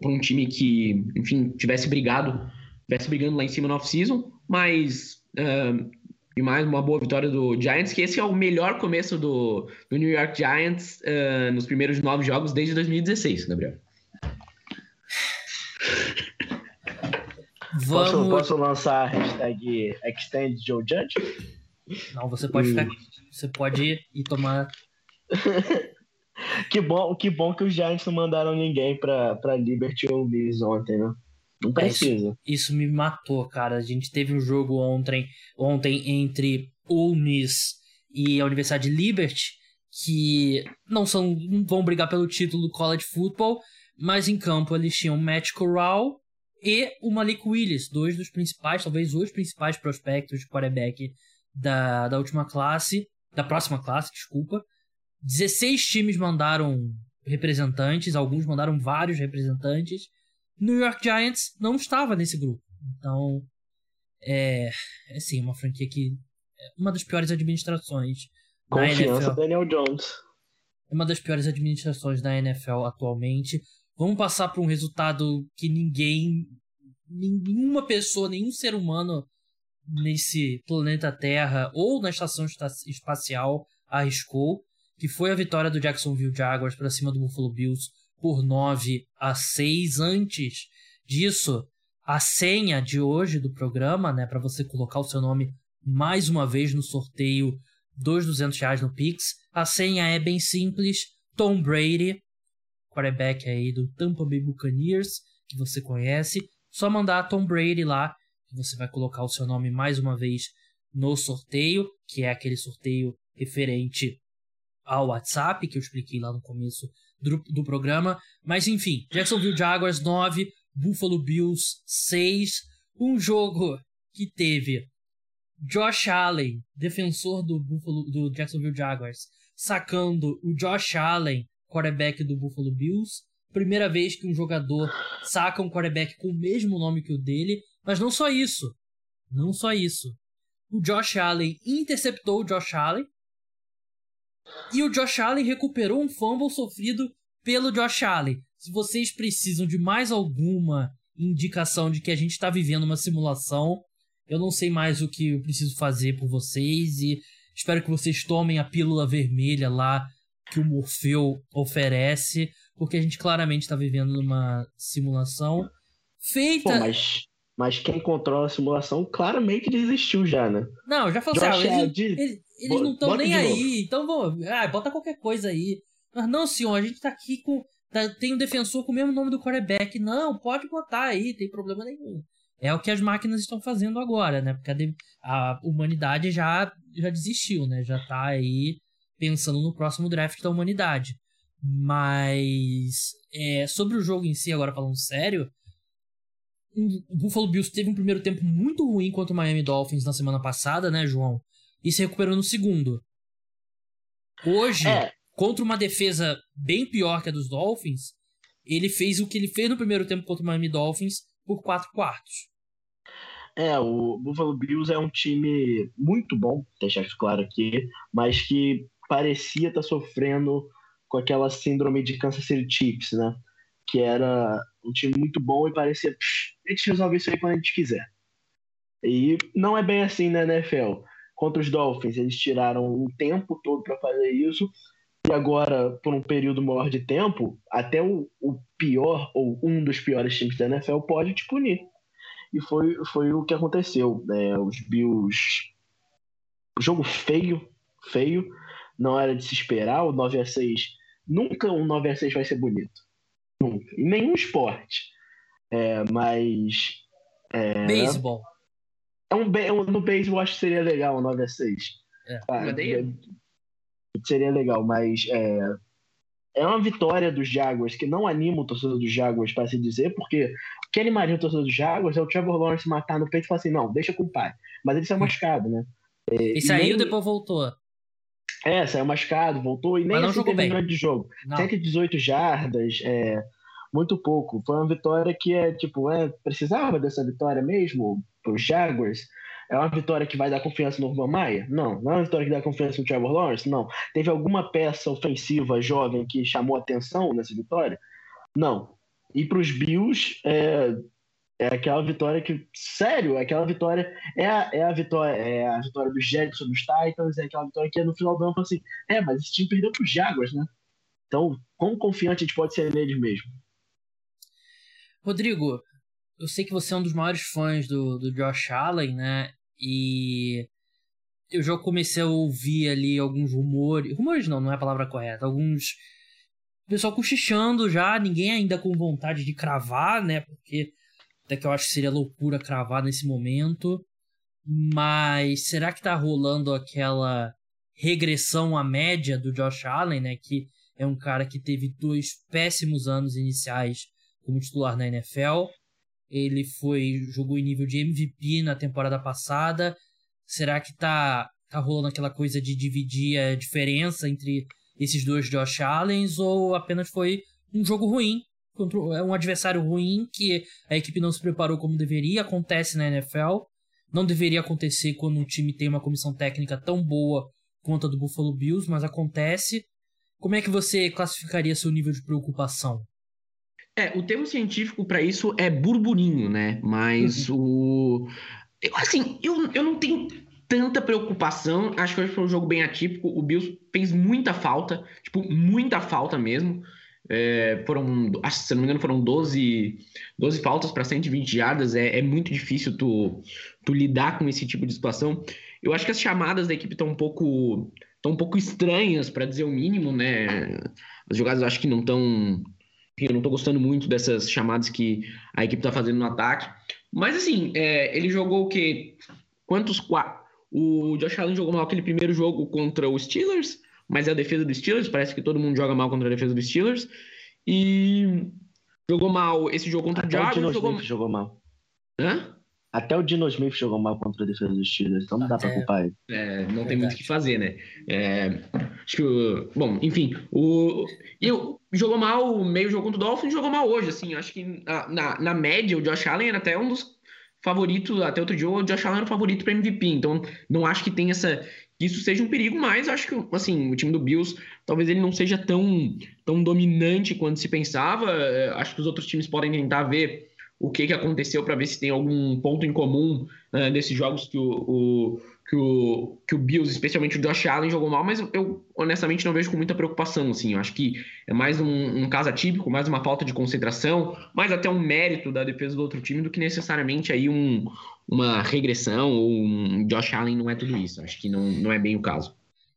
um time que, enfim, tivesse brigado, tivesse brigando lá em cima no off-season, mas. Uh, e mais uma boa vitória do Giants, que esse é o melhor começo do, do New York Giants uh, nos primeiros nove jogos desde 2016, Gabriel. [laughs] Vamos... Posso, posso lançar a hashtag Extend Joe Judge? Não, você pode ficar. Você pode ir e tomar. [laughs] que, bom, que bom que os Giants não mandaram ninguém pra, pra Liberty ou Miss ontem, né? Não precisa. É, isso, isso, me matou, cara. A gente teve um jogo ontem, ontem entre o Miss e a Universidade de Liberty, que não são não vão brigar pelo título do college football, mas em campo eles tinham Matt Corral e o Malik Willis, dois dos principais, talvez os principais prospectos de quarterback da, da última classe, da próxima classe, desculpa. 16 times mandaram representantes, alguns mandaram vários representantes. New York Giants não estava nesse grupo. Então, é, é sim, uma franquia que é uma das piores administrações Confiança da NFL. Daniel Jones. É uma das piores administrações da NFL atualmente. Vamos passar para um resultado que ninguém, nenhuma pessoa, nenhum ser humano nesse planeta Terra ou na estação espacial arriscou, que foi a vitória do Jacksonville Jaguars para cima do Buffalo Bills por 9 a 6. Antes disso, a senha de hoje do programa, né, para você colocar o seu nome mais uma vez no sorteio dos 200 reais no Pix. A senha é bem simples: Tom Brady quarterback aí do Tampa Bay Buccaneers, que você conhece, só mandar Tom Brady lá, que você vai colocar o seu nome mais uma vez no sorteio, que é aquele sorteio referente ao WhatsApp, que eu expliquei lá no começo do, do programa. Mas enfim, Jacksonville Jaguars 9, Buffalo Bills 6, um jogo que teve Josh Allen, defensor do Buffalo do Jacksonville Jaguars, sacando o Josh Allen quarterback do Buffalo Bills. Primeira vez que um jogador saca um quarterback com o mesmo nome que o dele. Mas não só isso. Não só isso. O Josh Allen interceptou o Josh Allen. E o Josh Allen recuperou um fumble sofrido pelo Josh Allen. Se vocês precisam de mais alguma indicação de que a gente está vivendo uma simulação, eu não sei mais o que eu preciso fazer por vocês e espero que vocês tomem a pílula vermelha lá que o Morfeu oferece, porque a gente claramente está vivendo numa simulação feita. Pô, mas, mas quem controla a simulação claramente desistiu já, né? Não, já falou assim, ah, eles, eles, eles não estão nem aí, novo. então vou. Ah, bota qualquer coisa aí. Mas não, senhor, a gente tá aqui com. Tá, tem um defensor com o mesmo nome do quarterback. Não, pode botar aí, tem problema nenhum. É o que as máquinas estão fazendo agora, né? Porque a, a humanidade já, já desistiu, né? Já tá aí pensando no próximo draft da humanidade. Mas é, sobre o jogo em si, agora falando sério, o Buffalo Bills teve um primeiro tempo muito ruim contra o Miami Dolphins na semana passada, né, João? E se recuperou no segundo. Hoje, é. contra uma defesa bem pior que a dos Dolphins, ele fez o que ele fez no primeiro tempo contra o Miami Dolphins por quatro quartos. É, o Buffalo Bills é um time muito bom, deixar isso claro aqui, mas que parecia estar tá sofrendo com aquela síndrome de Kansas City Chiefs, né? que era um time muito bom e parecia, a gente resolve isso aí quando a gente quiser. E não é bem assim na NFL. Contra os Dolphins, eles tiraram um tempo todo para fazer isso, e agora, por um período maior de tempo, até o, o, pior ou um dos piores times da NFL pode te punir. E foi, foi o que aconteceu. É, os Bills. Jogo feio, feio. Não era de se esperar. O 9 a 6 Nunca um 9 a 6 vai ser bonito. Nunca. Em nenhum esporte. É, mas. É, beisebol. É um, é um, no beisebol acho que seria legal um 9 a 6 é. Ah, seria legal, mas é, é uma vitória dos Jaguars que não anima o torcedor dos Jaguars, para se dizer, porque o que animaria o torcedor dos Jaguars é o Trevor Lawrence matar no peito e falar assim: não, deixa com o pai. Mas ele saiu [laughs] machucado, né? É, e saiu, nem... depois voltou. É, saiu machucado, voltou e nem Mas não assim teve bem. grande jogo. Não. 118 jardas, é, muito pouco. Foi uma vitória que é, tipo, é, precisava dessa vitória mesmo para os Jaguars. É uma vitória que vai dar confiança no Urban Maia? Não. Não é uma vitória que dá confiança no Trevor Lawrence? Não. Teve alguma peça ofensiva jovem que chamou atenção nessa vitória? Não. E para os Bills, é, é aquela vitória que, sério, é aquela vitória é a, é a vitória é a vitória do Jetson dos Titans, é aquela vitória que no final do ano assim, é, mas esse time perdeu para os Jaguars, né? Então, quão confiante a gente pode ser neles mesmo? Rodrigo, eu sei que você é um dos maiores fãs do, do Josh Allen, né? E eu já comecei a ouvir ali alguns rumores. Rumores não, não é a palavra correta. Alguns. pessoal cochichando já, ninguém ainda com vontade de cravar, né? Porque até que eu acho que seria loucura cravar nesse momento. Mas será que tá rolando aquela regressão à média do Josh Allen, né? Que é um cara que teve dois péssimos anos iniciais como titular na NFL. Ele foi jogou em nível de MVP na temporada passada. Será que tá tá rolando aquela coisa de dividir a diferença entre esses dois Josh Allens ou apenas foi um jogo ruim [laughs] é um adversário ruim que a equipe não se preparou como deveria, acontece na NFL. Não deveria acontecer quando um time tem uma comissão técnica tão boa quanto a do Buffalo Bills, mas acontece. Como é que você classificaria seu nível de preocupação? É, o termo científico para isso é burburinho, né? Mas uhum. o. Eu, assim, eu, eu não tenho tanta preocupação. Acho que hoje foi um jogo bem atípico. O Bills fez muita falta, tipo, muita falta mesmo. É, foram, acho, se não me engano, foram 12, 12 faltas para 120 jardas. É, é muito difícil tu, tu lidar com esse tipo de situação. Eu acho que as chamadas da equipe estão um pouco estão um pouco estranhas, para dizer o mínimo, né? As jogadas eu acho que não estão eu não estou gostando muito dessas chamadas que a equipe está fazendo no ataque. Mas assim, é, ele jogou o quê? Quantos? O Josh Allen jogou mal aquele primeiro jogo contra os Steelers, mas é a defesa dos Steelers. Parece que todo mundo joga mal contra a defesa dos Steelers. E jogou mal esse jogo contra Até o Jaguars. Jogou... jogou mal. Hã? Até o Dino Smith jogou mal contra a defesa dos Steelers, então não dá pra culpar ele. É, não tem muito o que fazer, né? É, acho que, bom, enfim, o, eu, jogou mal meio jogo contra o Dolphins, jogou mal hoje, assim, acho que na, na, na, média o Josh Allen era até um dos favoritos, até outro dia o Josh Allen era o favorito para MVP, então não acho que tem essa, isso seja um perigo, mas acho que, assim, o time do Bills, talvez ele não seja tão, tão dominante quanto se pensava, é, acho que os outros times podem tentar ver o que, que aconteceu para ver se tem algum ponto em comum uh, desses jogos que o, o, que, o, que o Bills, especialmente o Josh Allen, jogou mal, mas eu honestamente não vejo com muita preocupação. Assim. Eu acho que é mais um, um caso atípico, mais uma falta de concentração, mais até um mérito da defesa do outro time do que necessariamente aí um, uma regressão ou um Josh Allen não é tudo isso. Acho que não, não é bem o caso.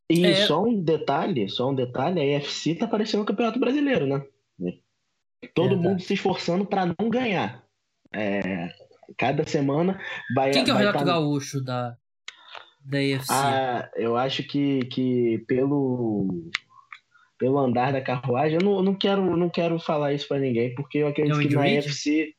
E é... só um detalhe, só um detalhe, a EFC tá parecendo o Campeonato Brasileiro, né? Todo é, mundo se esforçando para não ganhar. É, cada semana vai. Quem que é o Renato tá... Gaúcho da, da EFC? Ah, eu acho que, que pelo pelo andar da carruagem, eu não, não quero não quero falar isso para ninguém, porque eu acredito que na EFC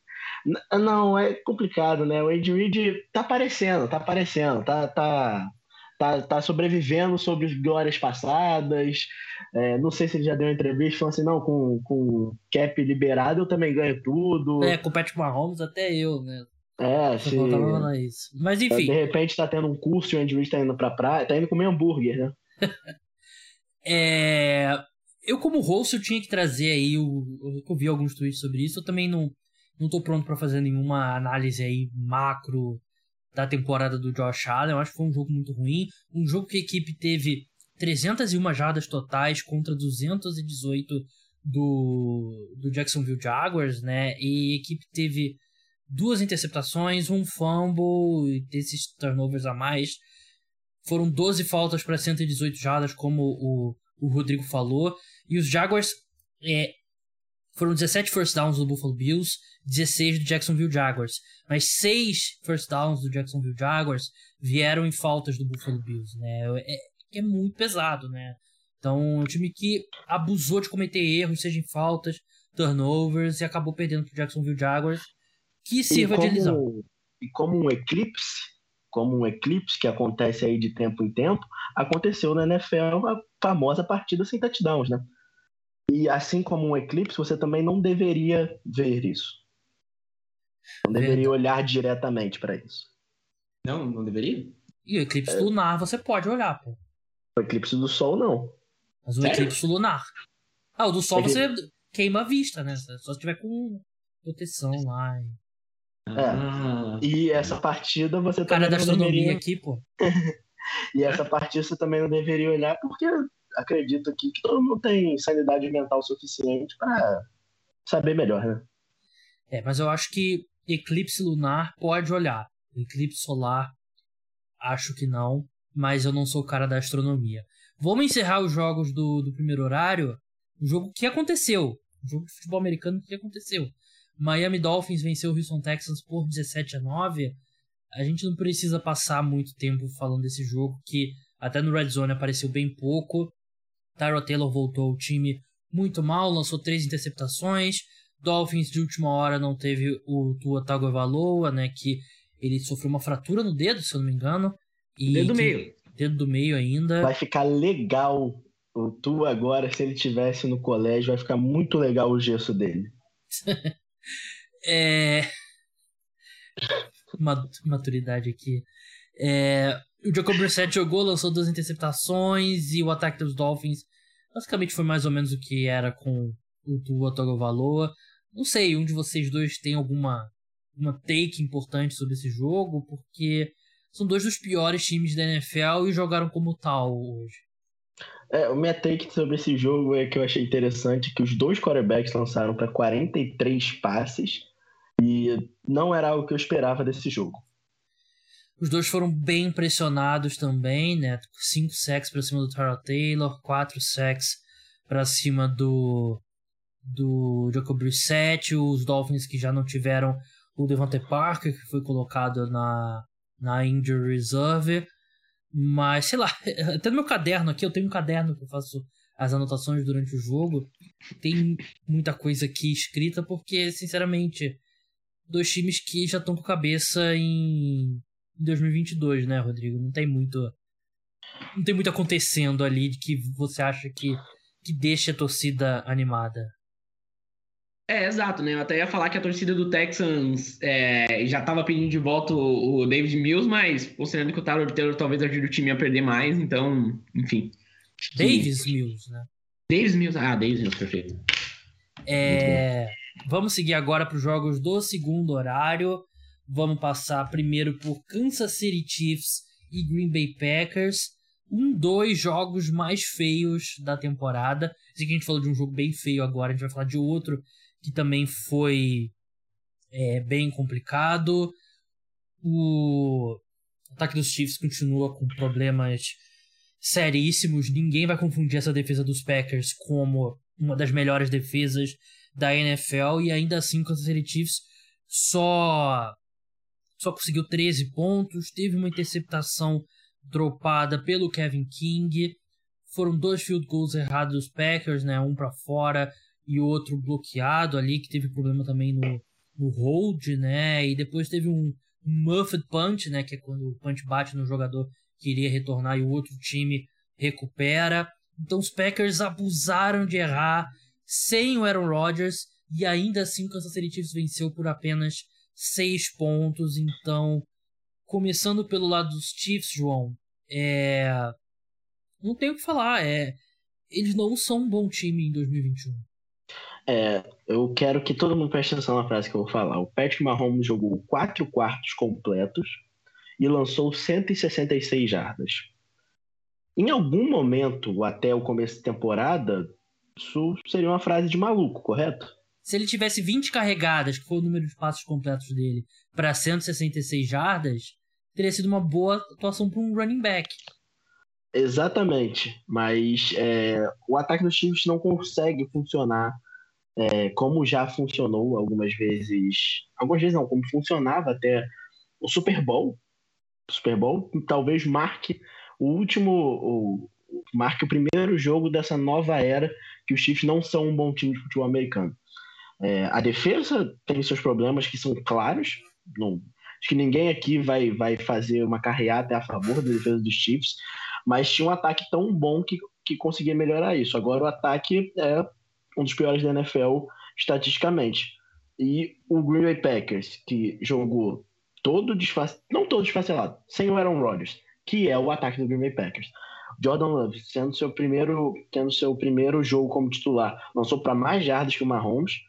não, é complicado, né? O Ed Reed tá aparecendo, tá aparecendo, tá, tá, tá, tá sobrevivendo sobre glórias passadas. É, não sei se ele já deu uma entrevista falando assim, não, com, com cap liberado eu também ganho tudo. É, com o Patrick Mahomes até eu, né? É, se... isso. Mas enfim. De repente tá tendo um curso e o Andy Reid tá indo pra praia, tá indo comer hambúrguer, né? [laughs] é... eu como host eu tinha que trazer aí o eu vi alguns tweets sobre isso, eu também não não tô pronto para fazer nenhuma análise aí macro da temporada do Josh Allen. Eu acho que foi um jogo muito ruim, um jogo que a equipe teve 301 jardas totais contra 218 do, do Jacksonville Jaguars, né? E a equipe teve duas interceptações, um fumble e desses turnovers a mais. Foram 12 faltas para 118 jardas, como o, o Rodrigo falou. E os Jaguars é, foram 17 first downs do Buffalo Bills, 16 do Jacksonville Jaguars. Mas 6 first downs do Jacksonville Jaguars vieram em faltas do Buffalo Bills, né? É, é muito pesado, né? Então, um time que abusou de cometer erros, seja em faltas, turnovers, e acabou perdendo pro Jacksonville Jaguars, que sirva como, de lição. E como um eclipse, como um eclipse que acontece aí de tempo em tempo, aconteceu na NFL a famosa partida sem touchdowns, né? E assim como um eclipse, você também não deveria ver isso. Não deveria olhar diretamente para isso. Não, não deveria? E o eclipse é. lunar você pode olhar, pô. O eclipse do sol, não. Mas o Sério? eclipse lunar. Ah, o do Sol você queima a vista, né? Só se tiver com proteção lá. E... É. Ah. E essa partida você o cara também. da astronomia deveria... aqui, pô. [laughs] e essa partida você também não deveria olhar, porque acredito aqui que todo mundo tem sanidade mental suficiente para saber melhor, né? É, mas eu acho que eclipse lunar pode olhar. Eclipse solar, acho que não, mas eu não sou o cara da astronomia. Vamos encerrar os jogos do, do primeiro horário. Um jogo que aconteceu. Um jogo de futebol americano que aconteceu. Miami Dolphins venceu o Houston Texans por 17 a 9. A gente não precisa passar muito tempo falando desse jogo, que até no Red Zone apareceu bem pouco. Tyro Taylor voltou ao time muito mal, lançou três interceptações. Dolphins de última hora não teve o Tua Tagovailoa, né, que ele sofreu uma fratura no dedo, se eu não me engano. E dedo que... meio dedo do meio ainda. Vai ficar legal o Tu agora, se ele tivesse no colégio, vai ficar muito legal o gesso dele. [laughs] é. Maturidade aqui. É... O Jacob Brissett jogou, lançou duas interceptações e o ataque dos Dolphins basicamente foi mais ou menos o que era com o Tua Tagovailoa. Não sei, um de vocês dois tem alguma uma take importante sobre esse jogo, porque são dois dos piores times da NFL e jogaram como tal hoje. É, o minha take sobre esse jogo é que eu achei interessante que os dois quarterbacks lançaram para 43 passes e não era algo que eu esperava desse jogo. Os dois foram bem pressionados também, né? Cinco sacks para cima do Tyrell Taylor, quatro sacks para cima do do Jacob Brissett, os Dolphins que já não tiveram o Devante Parker que foi colocado na na Injury Reserve. Mas, sei lá, [laughs] até no meu caderno aqui, eu tenho um caderno que eu faço as anotações durante o jogo. Tem muita coisa aqui escrita, porque, sinceramente, dois times que já estão com cabeça em 2022, né, Rodrigo? Não tem muito. Não tem muito acontecendo ali de que você acha que, que deixa a torcida animada. É, exato, né? Eu até ia falar que a torcida do Texans é, já estava pedindo de volta o, o, David Mills, mas considerando que o Tyler Taylor talvez ajude o time a perder mais, então, enfim. Davis Mills, né? Davis Mills, ah, Davis Mills, perfeito. É, vamos seguir agora para os jogos do segundo horário. Vamos passar primeiro por Kansas City Chiefs e Green Bay Packers. Um, dois jogos mais feios da temporada. Sei que a gente falou de um jogo bem feio agora, a gente vai falar de outro que também foi é, bem complicado. O ataque dos Chiefs continua com problemas seríssimos. Ninguém vai confundir essa defesa dos Packers como uma das melhores defesas da NFL e ainda assim o Kansas City Chiefs só só conseguiu 13 pontos, teve uma interceptação dropada pelo Kevin King. Foram dois field goals errados dos Packers, né? Um para fora e outro bloqueado ali, que teve problema também no, no hold, né? E depois teve um, muffed punch, né? Que é quando o punch bate no jogador que iria retornar e o outro time recupera. Então os Packers abusaram de errar sem o Aaron Rodgers e ainda assim o Kansas City Chiefs venceu por apenas seis pontos. Então, começando pelo lado dos Chiefs, João, é... não tenho o que falar. É eles não são um bom time em 2021. É, eu quero que todo mundo preste atenção na frase que eu vou falar. O Patrick Mahomes jogou quatro quartos completos e lançou 166 jardas. Em algum momento, até o começo da temporada, isso seria uma frase de maluco, correto? Se ele tivesse 20 carregadas, que foi o número de passos completos dele, para 166 jardas, teria sido uma boa atuação para um running back. Exatamente, mas é, o ataque dos Chiefs não consegue funcionar é, como já funcionou algumas vezes, algumas vezes não, como funcionava até o Super Bowl. Super Bowl talvez marque o último, o, marque o primeiro jogo dessa nova era que os Chiefs não são um bom time de futebol americano. É, a defesa tem seus problemas que são claros. Não, acho que ninguém aqui vai, vai fazer uma carreata a favor da defesa dos Chiefs, mas tinha um ataque tão bom que, que conseguia melhorar isso. Agora o ataque é um dos piores da NFL estatisticamente. E o Green Bay Packers, que jogou todo desfacelado, não todo desfacelado, sem o Aaron Rodgers, que é o ataque do Green Bay Packers. Jordan Love, sendo seu primeiro, tendo seu primeiro jogo como titular, lançou para mais jardas que o Mahomes.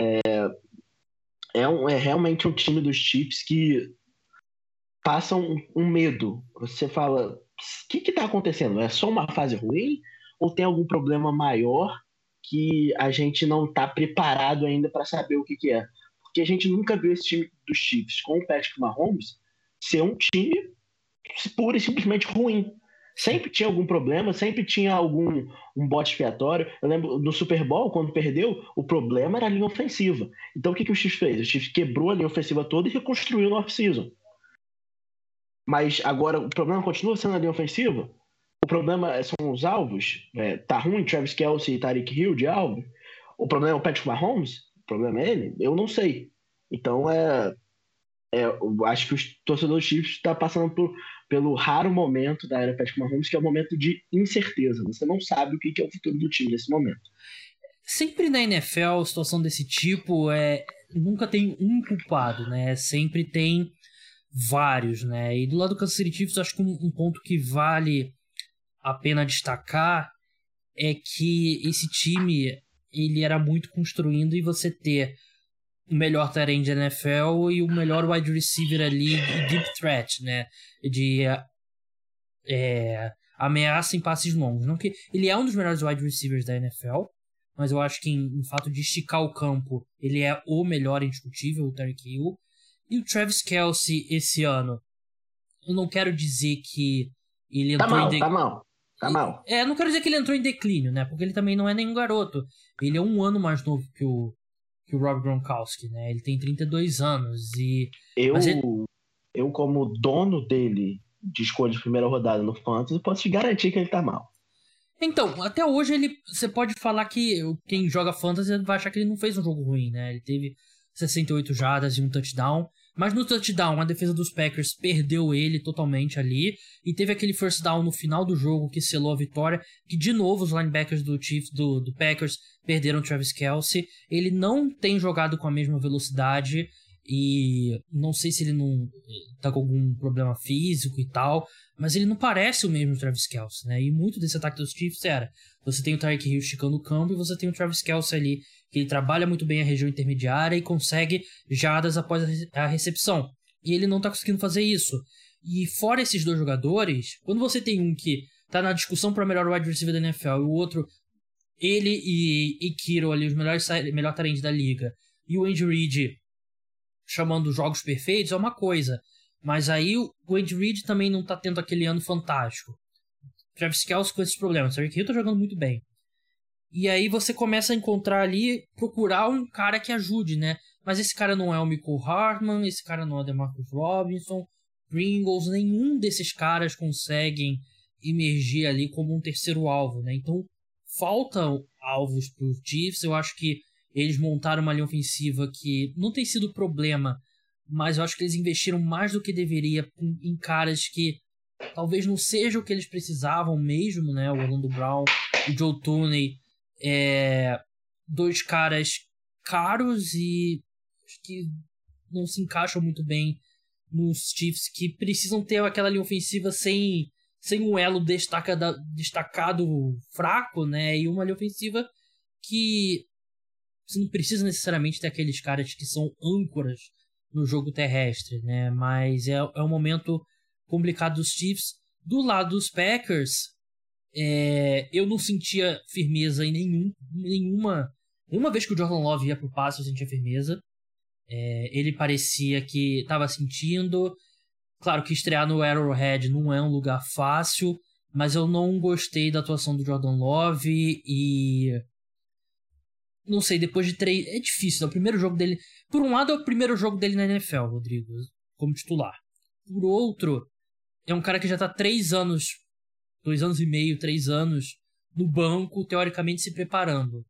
É, é, um, é realmente um time dos Chiefs que passa um, um medo. Você fala, o que está acontecendo? É só uma fase ruim ou tem algum problema maior que a gente não está preparado ainda para saber o que, que, é. Porque a gente nunca viu esse time dos Chiefs com o Patrick Mahomes ser um time pura e simplesmente ruim. Sempre tinha algum problema, sempre tinha algum um bote expiatório. Eu lembro no Super Bowl, quando perdeu, o problema era a linha ofensiva. Então o que, que o Chiefs fez? O Chiefs quebrou a linha ofensiva toda e reconstruiu no off-season. Mas agora o problema continua sendo a linha ofensiva? O problema são os alvos. É, tá ruim Travis Kelsey e Tariq Hill de alvo. O problema é o Patrick Mahomes? O problema é ele? Eu não sei. Então é, é eu acho que os torcedores Chiefs estão tá passando por, pelo raro momento da era Patrick Mahomes, que é o momento de incerteza. Você não sabe o que é o futuro do time nesse momento. Sempre na NFL, situação desse tipo é nunca tem um culpado, né? Sempre tem vários, né? E do lado do Kansas City Chiefs, acho que um, um ponto que vale a pena destacar é que esse time ele era muito construindo e você ter o melhor terreno da NFL e o melhor wide receiver ali de deep threat, né? De é, ameaça em passes longos. Não que ele é um dos melhores wide receivers da NFL, mas eu acho que em, em fato de esticar o campo, ele é o melhor indiscutível, o Tarek Hill. E o Travis Kelsey esse ano, eu não quero dizer que ele tá entrou mal, em de... tá mal. Tá mal. É, não quero dizer que ele entrou em declínio, né? Porque ele também não é nenhum garoto. Ele é um ano mais novo que o, que o Rob Gronkowski, né? Ele tem 32 anos e... Eu, ele... eu como dono dele de escolha de primeira rodada no Fantasy, posso te garantir que ele tá mal. Então, até hoje ele, você pode falar que quem joga Fantasy vai achar que ele não fez um jogo ruim, né? Ele teve 68 jardas e um touchdown. Mas no touchdown, a defesa dos Packers perdeu ele totalmente ali. E teve aquele first down no final do jogo que selou a vitória. Que de novo os linebackers do Chiefs, do, do Packers, perderam Travis Kelsey. Ele não tem jogado com a mesma velocidade. E não sei se ele não tá com algum problema físico e tal, mas ele não parece o mesmo Travis Kelsey, né? E muito desse ataque dos Chiefs era: você tem o Tyreek Hill esticando o campo e você tem o Travis Kelsey ali que ele trabalha muito bem a região intermediária e consegue jadas após a recepção. E ele não está conseguindo fazer isso. E fora esses dois jogadores, quando você tem um que está na discussão para melhor wide receiver da NFL e o outro, ele e, e Kiro ali, os melhores melhor talento da liga, e o Andy Reid chamando jogos perfeitos, é uma coisa. Mas aí o Andy Reid também não está tendo aquele ano fantástico. Travis Kelce com esses problemas. O Rick Hill tá jogando muito bem. E aí você começa a encontrar ali, procurar um cara que ajude, né? Mas esse cara não é o Michael Hartman, esse cara não é o DeMarcus Robinson, Pringles, nenhum desses caras conseguem emergir ali como um terceiro alvo, né? Então faltam alvos para os Chiefs. Eu acho que eles montaram uma linha ofensiva que não tem sido problema, mas eu acho que eles investiram mais do que deveria em caras que talvez não seja o que eles precisavam mesmo, né? O Orlando Brown, o Joe Tooney é, dois caras caros e que não se encaixam muito bem nos Chiefs, que precisam ter aquela linha ofensiva sem, sem um elo destacado, destacado fraco, né? E uma linha ofensiva que você não precisa necessariamente ter aqueles caras que são âncoras no jogo terrestre, né? Mas é, é um momento complicado dos Chiefs. Do lado dos Packers, é, eu não sentia firmeza em nenhum, nenhuma. Nenhuma vez que o Jordan Love ia pro passe, eu sentia firmeza. É, ele parecia que estava sentindo. Claro que estrear no Arrowhead não é um lugar fácil, mas eu não gostei da atuação do Jordan Love e. Não sei, depois de três. É difícil, é o primeiro jogo dele. Por um lado, é o primeiro jogo dele na NFL, Rodrigo, como titular. Por outro, é um cara que já tá três anos, dois anos e meio, três anos no banco, teoricamente se preparando.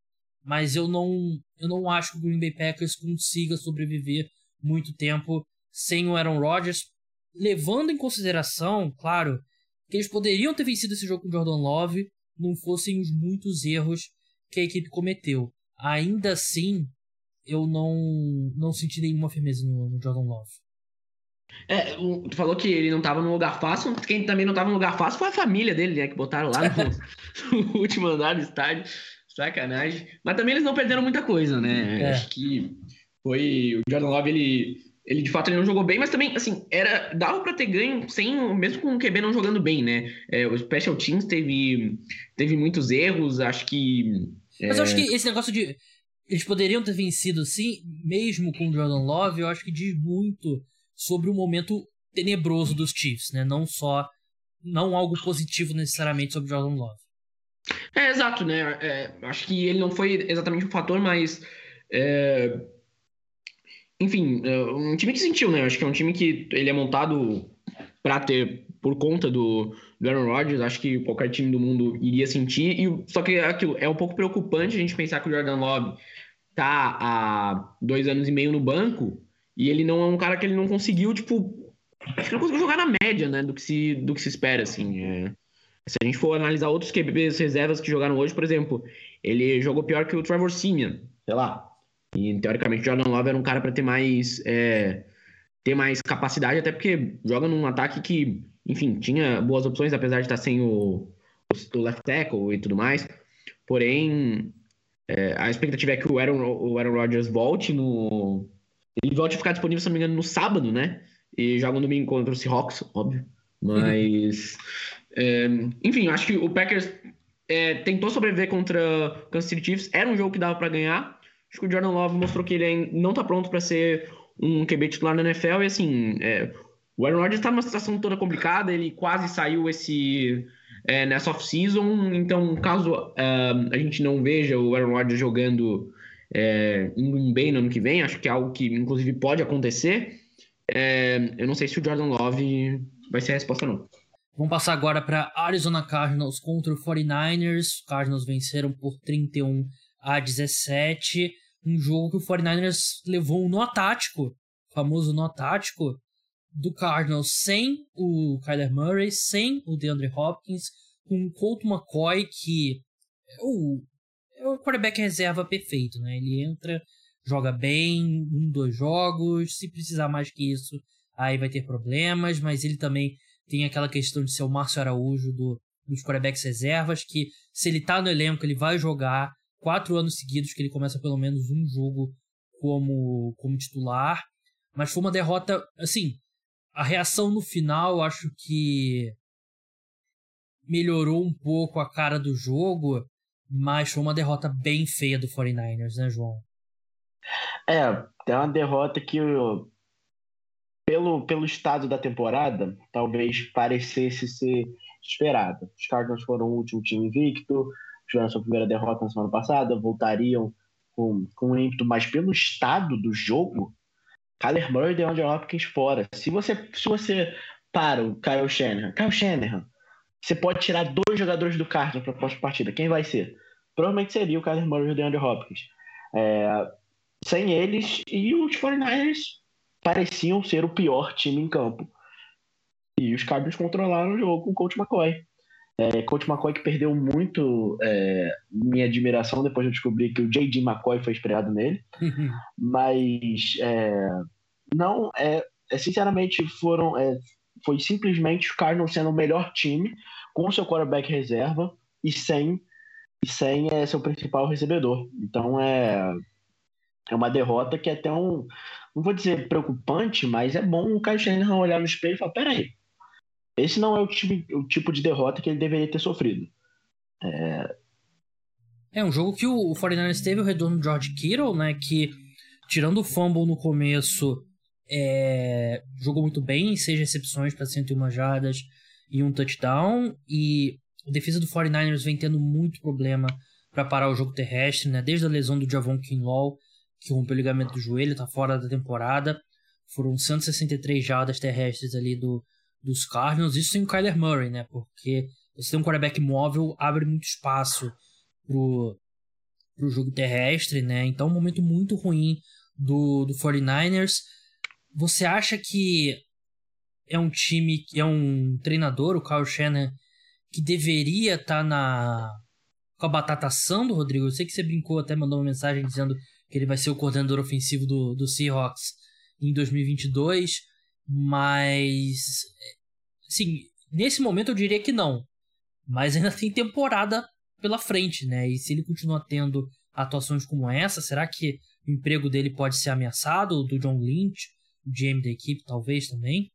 Mas eu não, eu não acho que o Green Bay Packers consiga sobreviver muito tempo sem o Aaron Rodgers, levando em consideração, claro, que eles poderiam ter vencido esse jogo com o Jordan Love, não fossem os muitos erros que a equipe cometeu. Ainda assim, eu não, não senti nenhuma firmeza no, no Jordan Love. É, tu falou que ele não estava no lugar fácil. Quem também não estava no lugar fácil foi a família dele, né? Que botaram lá no, [laughs] [laughs] no último andar do estádio. Sacanagem. Mas também eles não perderam muita coisa, né? É. Acho que foi. O Jordan Love, ele, ele de fato ele não jogou bem, mas também, assim, era dava para ter ganho sem, mesmo com o QB não jogando bem, né? É, o Special Teams teve, teve muitos erros, acho que. Mas eu acho é, que esse negócio de. Eles poderiam ter vencido sim, mesmo com o Jordan Love, eu acho que diz muito sobre o momento tenebroso dos Chiefs, né? Não só. Não algo positivo necessariamente sobre Jordan Love. É, exato, né? É, acho que ele não foi exatamente um fator, mas. É... Enfim, é um time que sentiu, né? Acho que é um time que ele é montado para ter, por conta do, do Aaron Rodgers, acho que qualquer time do mundo iria sentir. E, só que é aquilo, é um pouco preocupante a gente pensar que o Jordan Love tá há dois anos e meio no banco e ele não é um cara que ele não conseguiu, tipo. Acho que não conseguiu jogar na média, né? Do que se, do que se espera, assim. É... Se a gente for analisar outros QBs reservas que jogaram hoje, por exemplo, ele jogou pior que o Trevor Simeon, sei lá. E teoricamente o Jordan Love era um cara para ter mais é, ter mais capacidade, até porque joga num ataque que, enfim, tinha boas opções, apesar de estar sem o, o left tackle e tudo mais. Porém, é, a expectativa é que o Aaron, o Aaron Rodgers volte no, ele volta a ficar disponível, se não me engano, no sábado, né? E joga no domingo contra o Seahawks, óbvio. Mas. é, enfim, acho que o Packers é, tentou sobreviver contra o Kansas City Chiefs. Era um jogo que dava para ganhar. Acho que o Jordan Love mostrou que ele não tá pronto para ser um QB titular na NFL. E assim, é, o Aaron Rodgers tá numa situação toda complicada. Ele quase saiu esse. É, nessa off-season, então caso uh, a gente não veja o Aaron Rodgers jogando é, em bem no ano que vem, acho que é algo que inclusive pode acontecer. É, eu não sei se o Jordan Love vai ser a resposta, não. Vamos passar agora para Arizona Cardinals contra o 49ers. Cardinals venceram por 31 a 17. Um jogo que o 49ers levou um nó tático, famoso nó tático, do Cardinals sem o Kyler Murray, sem o DeAndre Hopkins, com o Colt McCoy, que é o o quarterback reserva perfeito, né? Ele entra, joga bem, um, dois jogos, se precisar mais que isso, aí vai ter problemas, mas ele também tem aquela questão de ser o Márcio Araújo do, dos quarterbacks reservas, que se ele tá no elenco, ele vai jogar quatro anos seguidos, que ele começa pelo menos um jogo como, como titular. Mas foi uma derrota, assim, a reação no final, acho que melhorou um pouco a cara do jogo, mas foi uma derrota bem feia do 49ers, né, João? É, é uma derrota que, pelo, pelo estado da temporada, talvez parecesse ser esperada. Os Cardinals foram o último time invicto, tiveram sua primeira derrota na semana passada, voltariam com, com um ímpeto, mas pelo estado do jogo, Kyler Murray e DeAndre Hopkins fora. Se você, se você para o Kyle Shanahan, Kyle Shanahan, você pode tirar dois jogadores do Cardinals para a próxima partida. Quem vai ser? Provavelmente seria o Kyler Murray e o DeAndre Hopkins. É, sem eles, e os 49ers pareciam ser o pior time em campo. E os Cardinals controlaram o jogo com o Coach McCoy. É, Coach McCoy que perdeu muito é, minha admiração depois de eu descobrir que o J.D. McCoy foi inspirado nele. [laughs] Mas é, não, é, é, sinceramente foram é, foi simplesmente os Cardinals sendo o melhor time com seu quarterback reserva e sem e sem é, seu principal recebedor. Então é é uma derrota que é até um não vou dizer preocupante, mas é bom o Kyle Shanahan olhar no espelho e falar, peraí, esse não é o tipo, o tipo de derrota que ele deveria ter sofrido. É, é um jogo que o, o 49ers teve o retorno de George Kittle, né, que tirando o fumble no começo, é, jogou muito bem, seis recepções para 101 jardas e um touchdown, e a defesa do 49ers vem tendo muito problema para parar o jogo terrestre, né, desde a lesão do Javon Kinlaw, que rompeu o ligamento do joelho, está fora da temporada, foram 163 jardas terrestres ali do, dos Cardinals, isso sem o Kyler Murray, né, porque você tem um quarterback móvel, abre muito espaço pro, pro jogo terrestre, né? Então, um momento muito ruim do, do 49ers. Você acha que é um time, é um treinador, o Kyle Shannon, que deveria estar tá na com a batata assando, Rodrigo? Eu sei que você brincou, até mandou uma mensagem dizendo que ele vai ser o coordenador ofensivo do, do Seahawks em 2022, mas assim, nesse momento eu diria que não. Mas ainda [laughs] tem temporada pela frente, né? E se ele continuar tendo atuações como essa, será que o emprego dele pode ser ameaçado? Do John Lynch, o GM da equipe, talvez também?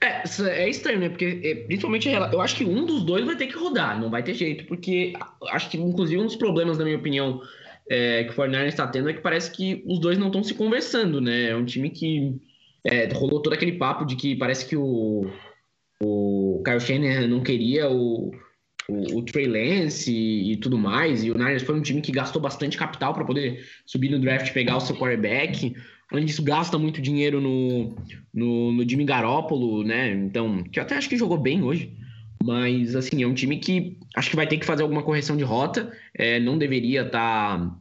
É, é estranho, né? Porque é, principalmente eu acho que um dos dois vai ter que rodar, não vai ter jeito, porque acho que inclusive um dos problemas, na minha opinião, é, que o Fortnite está tendo é que parece que os dois não estão se conversando, né? É um time que é, rolou todo aquele papo de que parece que o, o Kyle Shanahan não queria o, o, o Trey Lance e, e, tudo mais, e o Niners foi um time que gastou bastante capital para poder subir no draft e pegar o seu quarterback. Além disso, gasta muito dinheiro no, no, no Jimmy Garoppolo, né? Então, que eu até acho que jogou bem hoje. Mas, assim, é um time que acho que vai ter que fazer alguma correção de rota. É, não deveria estar tá,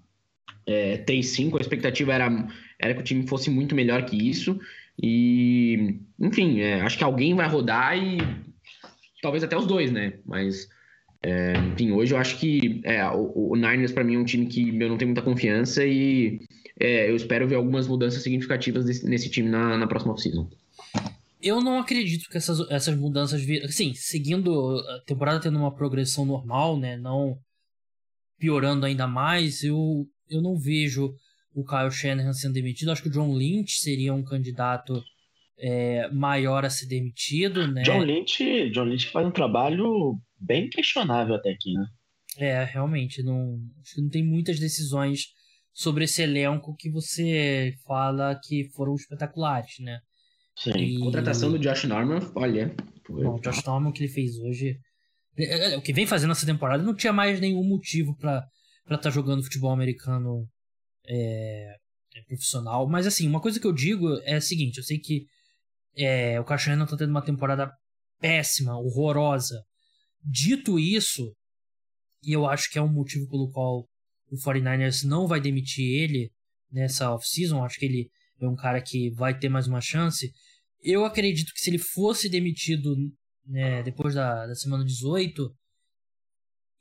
é, 3-5. A expectativa era, era que o time fosse muito melhor que isso. E, enfim, é, acho que alguém vai rodar e talvez até os dois, né? Mas, é, enfim, hoje eu acho que é, o, o Niners para mim é um time que eu não tenho muita confiança e é, eu espero ver algumas mudanças significativas desse, nesse time na, na próxima off-season. Eu não acredito que essas, essas mudanças viram. Sim, seguindo a temporada tendo uma progressão normal, né? Não piorando ainda mais, eu, eu não vejo o Kyle Shanahan sendo demitido. Acho que o John Lynch seria um candidato é, maior a ser demitido, né? John Lynch, John Lynch faz um trabalho bem questionável até aqui, né? É, realmente, não, acho que não tem muitas decisões sobre esse elenco que você fala que foram espetaculares, né? Sim. E... Contratação do Josh Norman, olha. Bom, o Josh Norman que ele fez hoje, é, é, o que vem fazendo essa temporada, não tinha mais nenhum motivo para estar tá jogando futebol americano é, é, profissional. Mas assim, uma coisa que eu digo é a seguinte: eu sei que é, o Cachorro tá tendo uma temporada péssima, horrorosa. Dito isso, e eu acho que é um motivo pelo qual o 49ers não vai demitir ele nessa off-season, acho que ele é um cara que vai ter mais uma chance. Eu acredito que se ele fosse demitido né, depois da, da semana 18,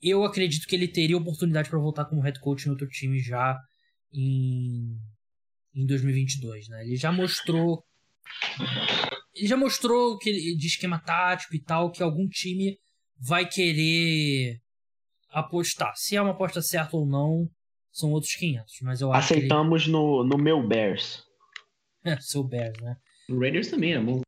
eu acredito que ele teria oportunidade para voltar como head coach em outro time já em, em 2022, né? Ele já mostrou ele já mostrou que de esquema tático e tal que algum time vai querer apostar. Se é uma aposta certa ou não, são outros 500, mas eu acho Aceitamos ele... no, no meu Bears. [laughs] É, seu Bears, né? O Raiders também é bom.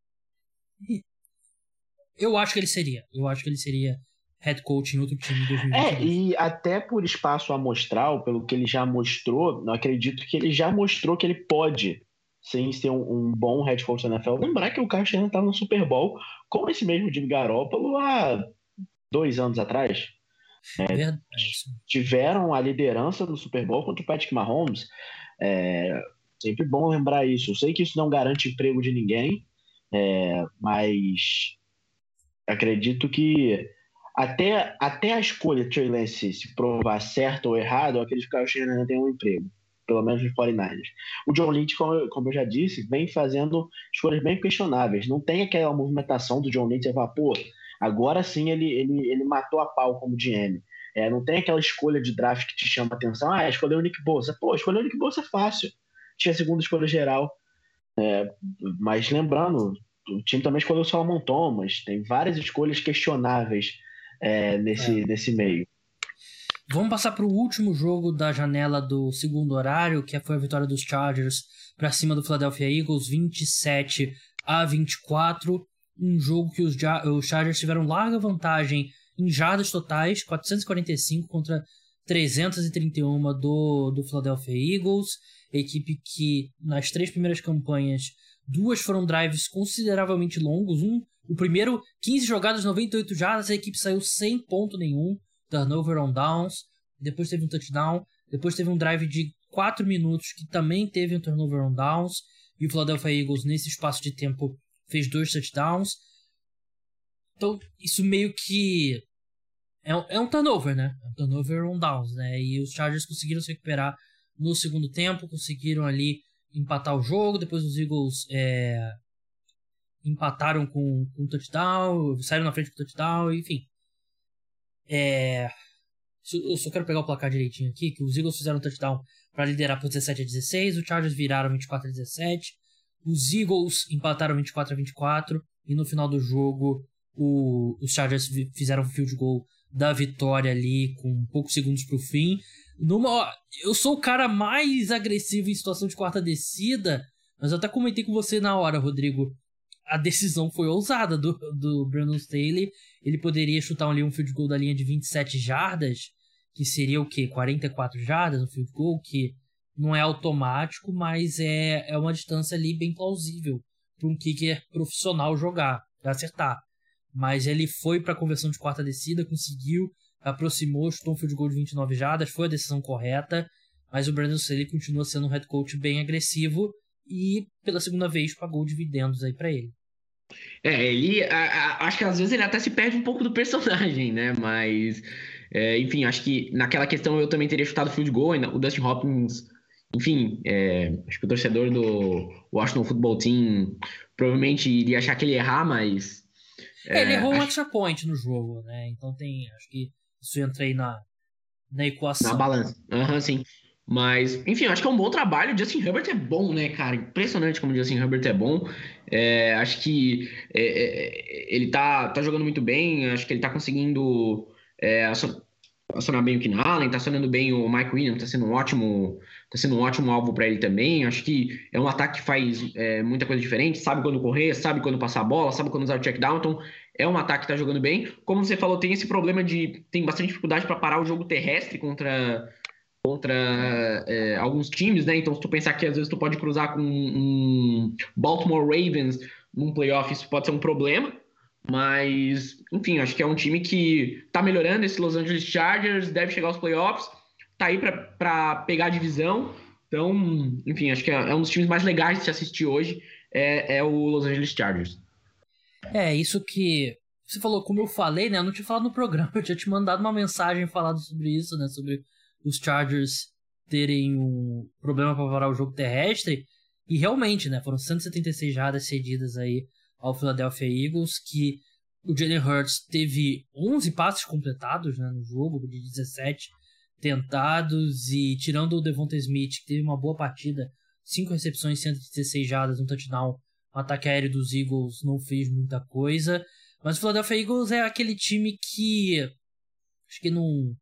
Eu acho que ele seria. Eu acho que ele seria head coach em outro time em 2022. É, e até por espaço amostral, pelo que ele já mostrou, eu acredito que ele já mostrou que ele pode sem ser um, um bom head coach da NFL. Lembrar que o Carlos Shanahan estava no Super Bowl com esse mesmo Jimmy Garoppolo há dois anos atrás. É, tiveram a liderança do Super Bowl contra o Patrick Mahomes. É, sempre bom lembrar isso. Eu sei que isso não garante emprego de ninguém, é, mas acredito que até, até a escolha de Trey Lance se provar certo ou errado, aqueles caras que ainda tem um emprego, pelo menos nos 49ers. O John Lynch, como, como eu já disse, vem fazendo escolhas bem questionáveis. Não tem aquela movimentação do John Lynch e pô, agora sim ele, ele, ele matou a pau como GM. É, não tem aquela escolha de draft que te chama a atenção. Ah, escolheu o Nick Bosa. Pô, escolher o Nick Bosa é fácil. Tinha a segunda escolha geral. É, mas lembrando, o time também escolheu o Solomon Thomas. Tem várias escolhas questionáveis é, nesse, é. nesse meio. Vamos passar para o último jogo da janela do segundo horário, que foi a vitória dos Chargers para cima do Philadelphia Eagles, 27 a 24. Um jogo que os, os Chargers tiveram larga vantagem em jardas totais, 445 contra 331 do, do Philadelphia Eagles. Equipe que nas três primeiras campanhas, duas foram drives consideravelmente longos. Um, o primeiro, 15 jogadas, 98 jardas, a equipe saiu sem ponto nenhum. Turnover on downs, depois teve um touchdown, depois teve um drive de 4 minutos que também teve um turnover on downs, e o Philadelphia Eagles nesse espaço de tempo fez dois touchdowns. Então, isso meio que é, é um turnover, né? É um turnover on downs, né? E os Chargers conseguiram se recuperar no segundo tempo, conseguiram ali empatar o jogo, depois os Eagles é, empataram com, com touchdown, saíram na frente com touchdown, enfim. É... Eu só quero pegar o placar direitinho aqui, que os Eagles fizeram um touchdown para liderar por 17 a 16, os Chargers viraram 24 a 17, os Eagles empataram 24 a 24 e no final do jogo o, os Chargers fizeram um field goal da vitória ali com poucos segundos para o fim. Numa, eu sou o cara mais agressivo em situação de quarta descida, mas eu até comentei com você na hora, Rodrigo a decisão foi ousada do, do Brandon Staley. Ele poderia chutar ali um field goal da linha de 27 jardas, que seria o quê? 44 jardas, um field goal que não é automático, mas é, é uma distância ali bem plausível para um kicker profissional jogar, acertar. Mas ele foi para a conversão de quarta descida, conseguiu, aproximou, chutou um field goal de 29 jardas, foi a decisão correta, mas o Brandon Staley continua sendo um head coach bem agressivo e pela segunda vez pagou dividendos aí para ele. É, ele a, a, acho que às vezes ele até se perde um pouco do personagem, né? Mas é, enfim, acho que naquela questão eu também teria chutado field goal, o Dustin Hopkins, enfim, é, acho que o torcedor do Washington Football Team provavelmente iria achar que ele ia errar, mas é, ele errou acho... um extra point no jogo, né? Então tem, acho que isso entra aí na na equação. Na balança. Aham, uhum, sim. Mas, enfim, acho que é um bom trabalho. O Justin Herbert é bom, né, cara? Impressionante como o Justin Herbert é bom. É, acho que é, é, ele tá, tá jogando muito bem. Acho que ele tá conseguindo é, acionar bem o Keenan Allen, tá acionando bem o Mike Williams, tá sendo um ótimo, tá sendo um ótimo alvo para ele também. Acho que é um ataque que faz é, muita coisa diferente, sabe quando correr, sabe quando passar a bola, sabe quando usar o check down. Então, é um ataque que tá jogando bem. Como você falou, tem esse problema de tem bastante dificuldade para parar o jogo terrestre contra contra é, alguns times, né? Então, se tu pensar que às vezes tu pode cruzar com um Baltimore Ravens num playoff, isso pode ser um problema. Mas, enfim, acho que é um time que tá melhorando. Esse Los Angeles Chargers deve chegar aos playoffs, tá aí para pegar a divisão. Então, enfim, acho que é, é, um dos times mais legais de se assistir hoje, é, é o Los Angeles Chargers. É, isso que você falou, como eu falei, né? Eu não tinha falado no programa, [laughs] eu tinha te mandado uma mensagem falando sobre isso, né? Sobre os Chargers terem um problema para parar o jogo terrestre. E realmente, né? Foram 176 jardas cedidas aí ao Philadelphia Eagles, que o Jalen Hurts teve 11 passes completados né, no jogo, de 17 tentados, e tirando o Devonta Smith, que teve uma boa partida, 5 recepções, 116 jardas, um touchdown, o ataque aéreo dos Eagles não fez muita coisa. Mas o Philadelphia Eagles é aquele time que acho que não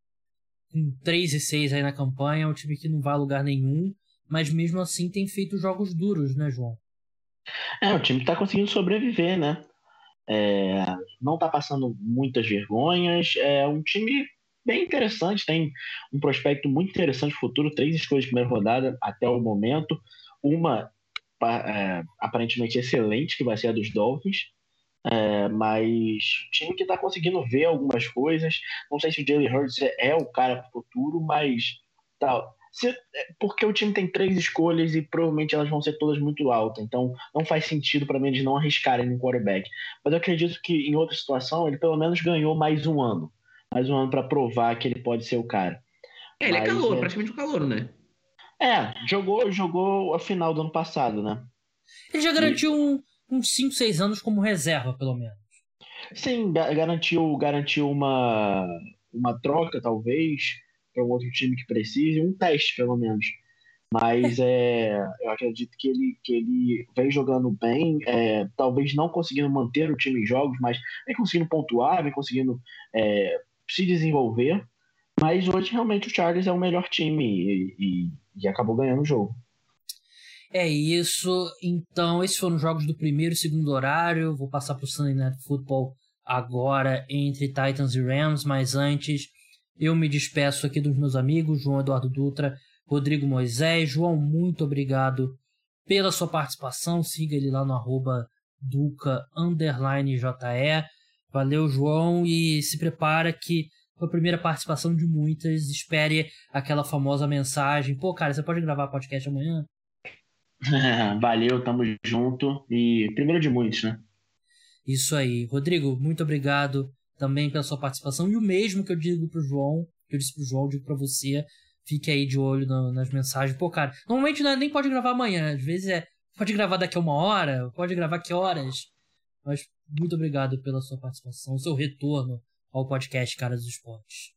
com 3 e 6 aí na campanha, é um time que não vai a lugar nenhum, mas mesmo assim tem feito jogos duros, né, João? É, o time está conseguindo sobreviver, né? É, não está passando muitas vergonhas. É um time bem interessante, tem um prospecto muito interessante futuro, três escolhas de primeira rodada até o momento. Uma é, aparentemente excelente, que vai ser a dos Dolphins. É, mas time que está conseguindo ver algumas coisas. Não sei se o Jalen Hurts é, o cara para o futuro, mas tá, se, é, porque o time tem três escolhas e provavelmente elas vão ser todas muito altas. Então não faz sentido para mim eles não arriscarem no quarterback. Mas eu acredito que em outra situação ele pelo menos ganhou mais um ano. Mais um ano para provar que ele pode ser o cara. É, ele é mas, é calor, é... praticamente um calor, né? É, jogou, jogou a final do ano passado, né? Ele já garantiu e... um uns 5, 6 anos como reserva, pelo menos. Sim, garantiu, garantiu uma, uma troca, talvez, para um outro time que precise, um teste, pelo menos. Mas é, eu acredito que ele, que ele vem jogando bem, é, talvez não conseguindo manter o time em jogos, mas vem conseguindo pontuar, vem conseguindo é, se desenvolver. Mas hoje realmente o Chargers é o melhor time e, e, e acabou ganhando o jogo. É isso. Então, esses foram os jogos do primeiro e segundo horário. Vou passar para o Sunday Night Football agora entre Titans e Rams, mas antes eu me despeço aqui dos meus amigos, João Eduardo Dutra, Rodrigo Moisés. João, muito obrigado pela sua participação. Siga ele lá no arroba Duca JE. Valeu, João, e se prepara que foi a primeira participação de muitas. Espere aquela famosa mensagem. Pô, cara, você pode gravar podcast amanhã? [laughs] Valeu, tamo junto. E primeiro de muitos, né? Isso aí. Rodrigo, muito obrigado também pela sua participação. E o mesmo que eu digo pro João, que eu disse pro João, eu digo pra você. Fique aí de olho no, nas mensagens. Pô, cara, normalmente é, nem pode gravar amanhã. Às vezes é. Pode gravar daqui a uma hora, pode gravar que horas. Mas muito obrigado pela sua participação, seu retorno ao podcast Caras dos Esportes.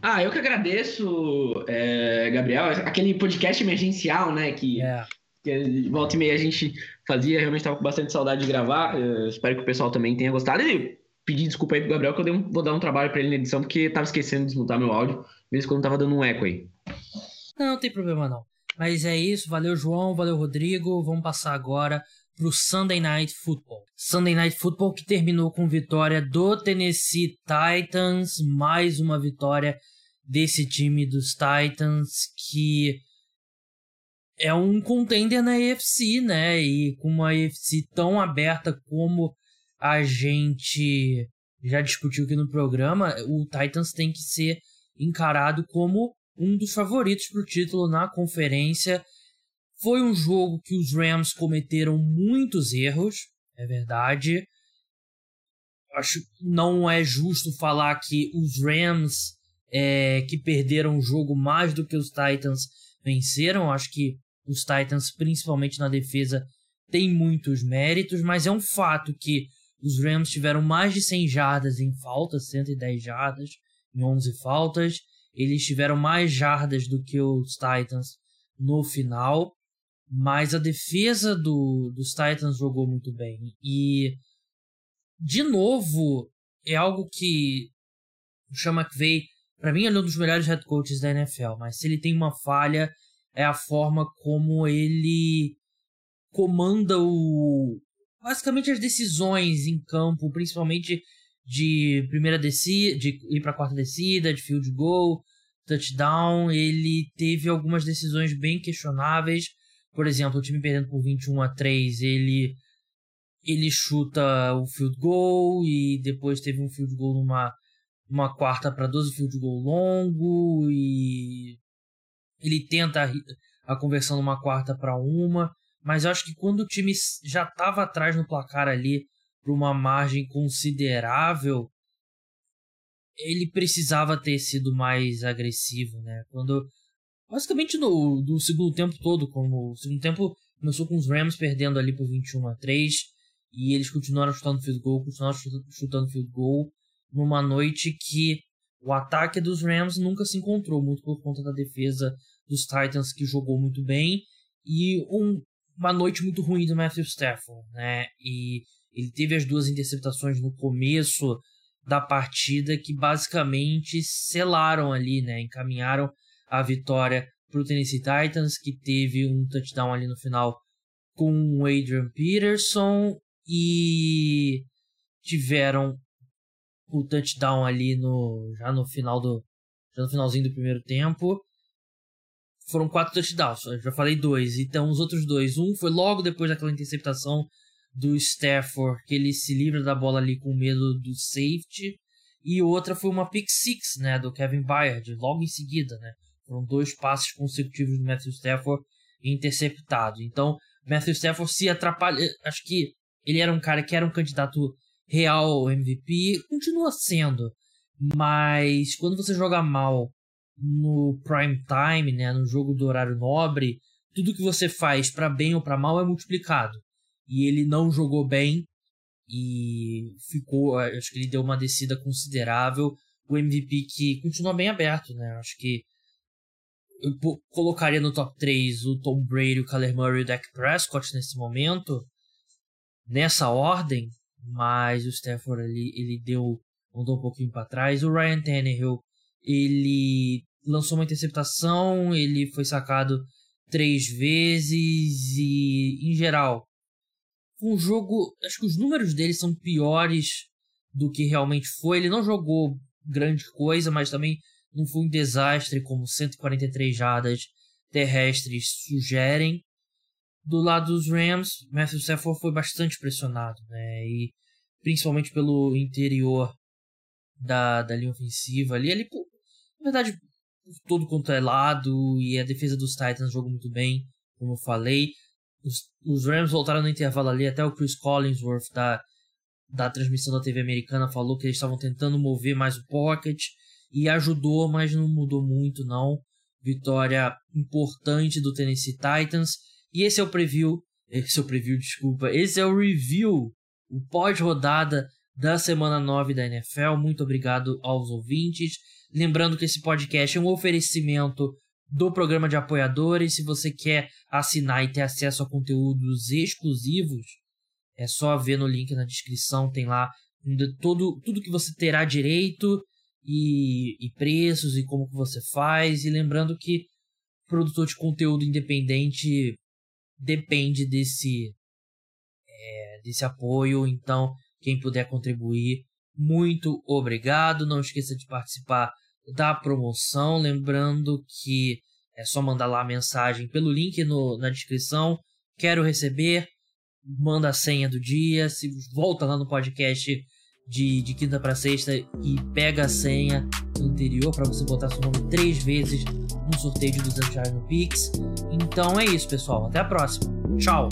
Ah, eu que agradeço, é, Gabriel. Aquele podcast emergencial, né? Que é que volta e meia a gente fazia, realmente estava com bastante saudade de gravar. Eu espero que o pessoal também tenha gostado. E pedir desculpa aí pro Gabriel, que eu um, vou dar um trabalho para ele na edição, porque tava esquecendo de desmutar meu áudio, mesmo quando tava dando um eco aí. Não, não tem problema não. Mas é isso, valeu João, valeu Rodrigo. Vamos passar agora pro Sunday Night Football. Sunday Night Football que terminou com vitória do Tennessee Titans, mais uma vitória desse time dos Titans que é um contender na AFC, né? E com uma AFC tão aberta como a gente já discutiu aqui no programa, o Titans tem que ser encarado como um dos favoritos para o título na conferência. Foi um jogo que os Rams cometeram muitos erros, é verdade. Acho que não é justo falar que os Rams é, que perderam o jogo mais do que os Titans venceram. Acho que os Titans, principalmente na defesa, têm muitos méritos, mas é um fato que os Rams tiveram mais de 100 jardas em faltas, 110 jardas em 11 faltas. Eles tiveram mais jardas do que os Titans no final, mas a defesa do, dos Titans jogou muito bem. E, de novo, é algo que o Sean McVay, para mim, é um dos melhores head coaches da NFL, mas se ele tem uma falha, é a forma como ele comanda o basicamente as decisões em campo, principalmente de primeira descida, de ir para quarta descida, de field goal, touchdown, ele teve algumas decisões bem questionáveis. Por exemplo, o time perdendo por 21 a 3, ele ele chuta o field goal e depois teve um field goal numa uma quarta para 12 field goal longo e ele tenta a conversão numa quarta para uma, mas eu acho que quando o time já estava atrás no placar ali por uma margem considerável, ele precisava ter sido mais agressivo, né? Quando basicamente no, segundo tempo todo, como o segundo tempo começou com os Rams perdendo ali por 21 a 3 e eles continuaram chutando field goal, continuaram chutando field goal numa noite que o ataque dos Rams nunca se encontrou muito por conta da defesa dos Titans que jogou muito bem e um, uma noite muito ruim do Matthew Stafford, né? E ele teve as duas interceptações no começo da partida que basicamente selaram ali, né? Encaminharam a vitória para o Tennessee Titans, que teve um touchdown ali no final com o Adrian Peterson e tiveram o touchdown ali no já no final do já no finalzinho do primeiro tempo foram quatro touchdowns. Eu já falei dois. Então, os outros dois. Um foi logo depois daquela interceptação do Stafford, que ele se livra da bola ali com medo do safety. E outra foi uma pick six, né, do Kevin Byard, logo em seguida, né. Foram dois passes consecutivos do Matthew Stafford interceptado. Então, Matthew Stafford se atrapalha. Acho que ele era um cara que era um candidato real ao MVP, continua sendo. Mas quando você joga mal no prime time, né, no jogo do horário nobre, tudo que você faz para bem ou para mal é multiplicado. E ele não jogou bem e ficou, acho que ele deu uma descida considerável. O MVP que continua bem aberto, né? Acho que eu colocaria no top 3 o Tom Brady, o Kyler Murray e o Dak Prescott nesse momento, nessa ordem, mas o Stafford ali, ele deu, andou um pouquinho para trás. O Ryan Tannehill, ele lançou uma interceptação, ele foi sacado três vezes e, em geral, um jogo, acho que os números dele são piores do que realmente foi. Ele não jogou grande coisa, mas também não foi um desastre como 143 jardas terrestres sugerem. Do lado dos Rams, Matthew Stafford foi bastante pressionado, né? E principalmente pelo interior da, da linha ofensiva ali. Ele, na verdade, todo quanto é lado e a defesa dos Titans jogou muito bem, como eu falei. Os, os Rams voltaram no intervalo ali, até o Chris Collinsworth da, da transmissão da TV americana falou que eles estavam tentando mover mais o pocket e ajudou, mas não mudou muito não. Vitória importante do Tennessee Titans. E esse é o preview, esse é o preview, desculpa, esse é o review, o pós-rodada da semana 9 da NFL. Muito obrigado aos ouvintes. Lembrando que esse podcast é um oferecimento do programa de apoiadores. Se você quer assinar e ter acesso a conteúdos exclusivos, é só ver no link na descrição, tem lá todo, tudo que você terá direito e, e preços e como que você faz. E lembrando que produtor de conteúdo independente depende desse, é, desse apoio, então quem puder contribuir, muito obrigado. Não esqueça de participar da promoção. Lembrando que é só mandar lá a mensagem pelo link no, na descrição. Quero receber, manda a senha do dia, se volta lá no podcast de, de quinta para sexta e pega a senha no interior para você botar seu nome três vezes no sorteio de 200 reais no Pix. Então é isso, pessoal. Até a próxima. Tchau!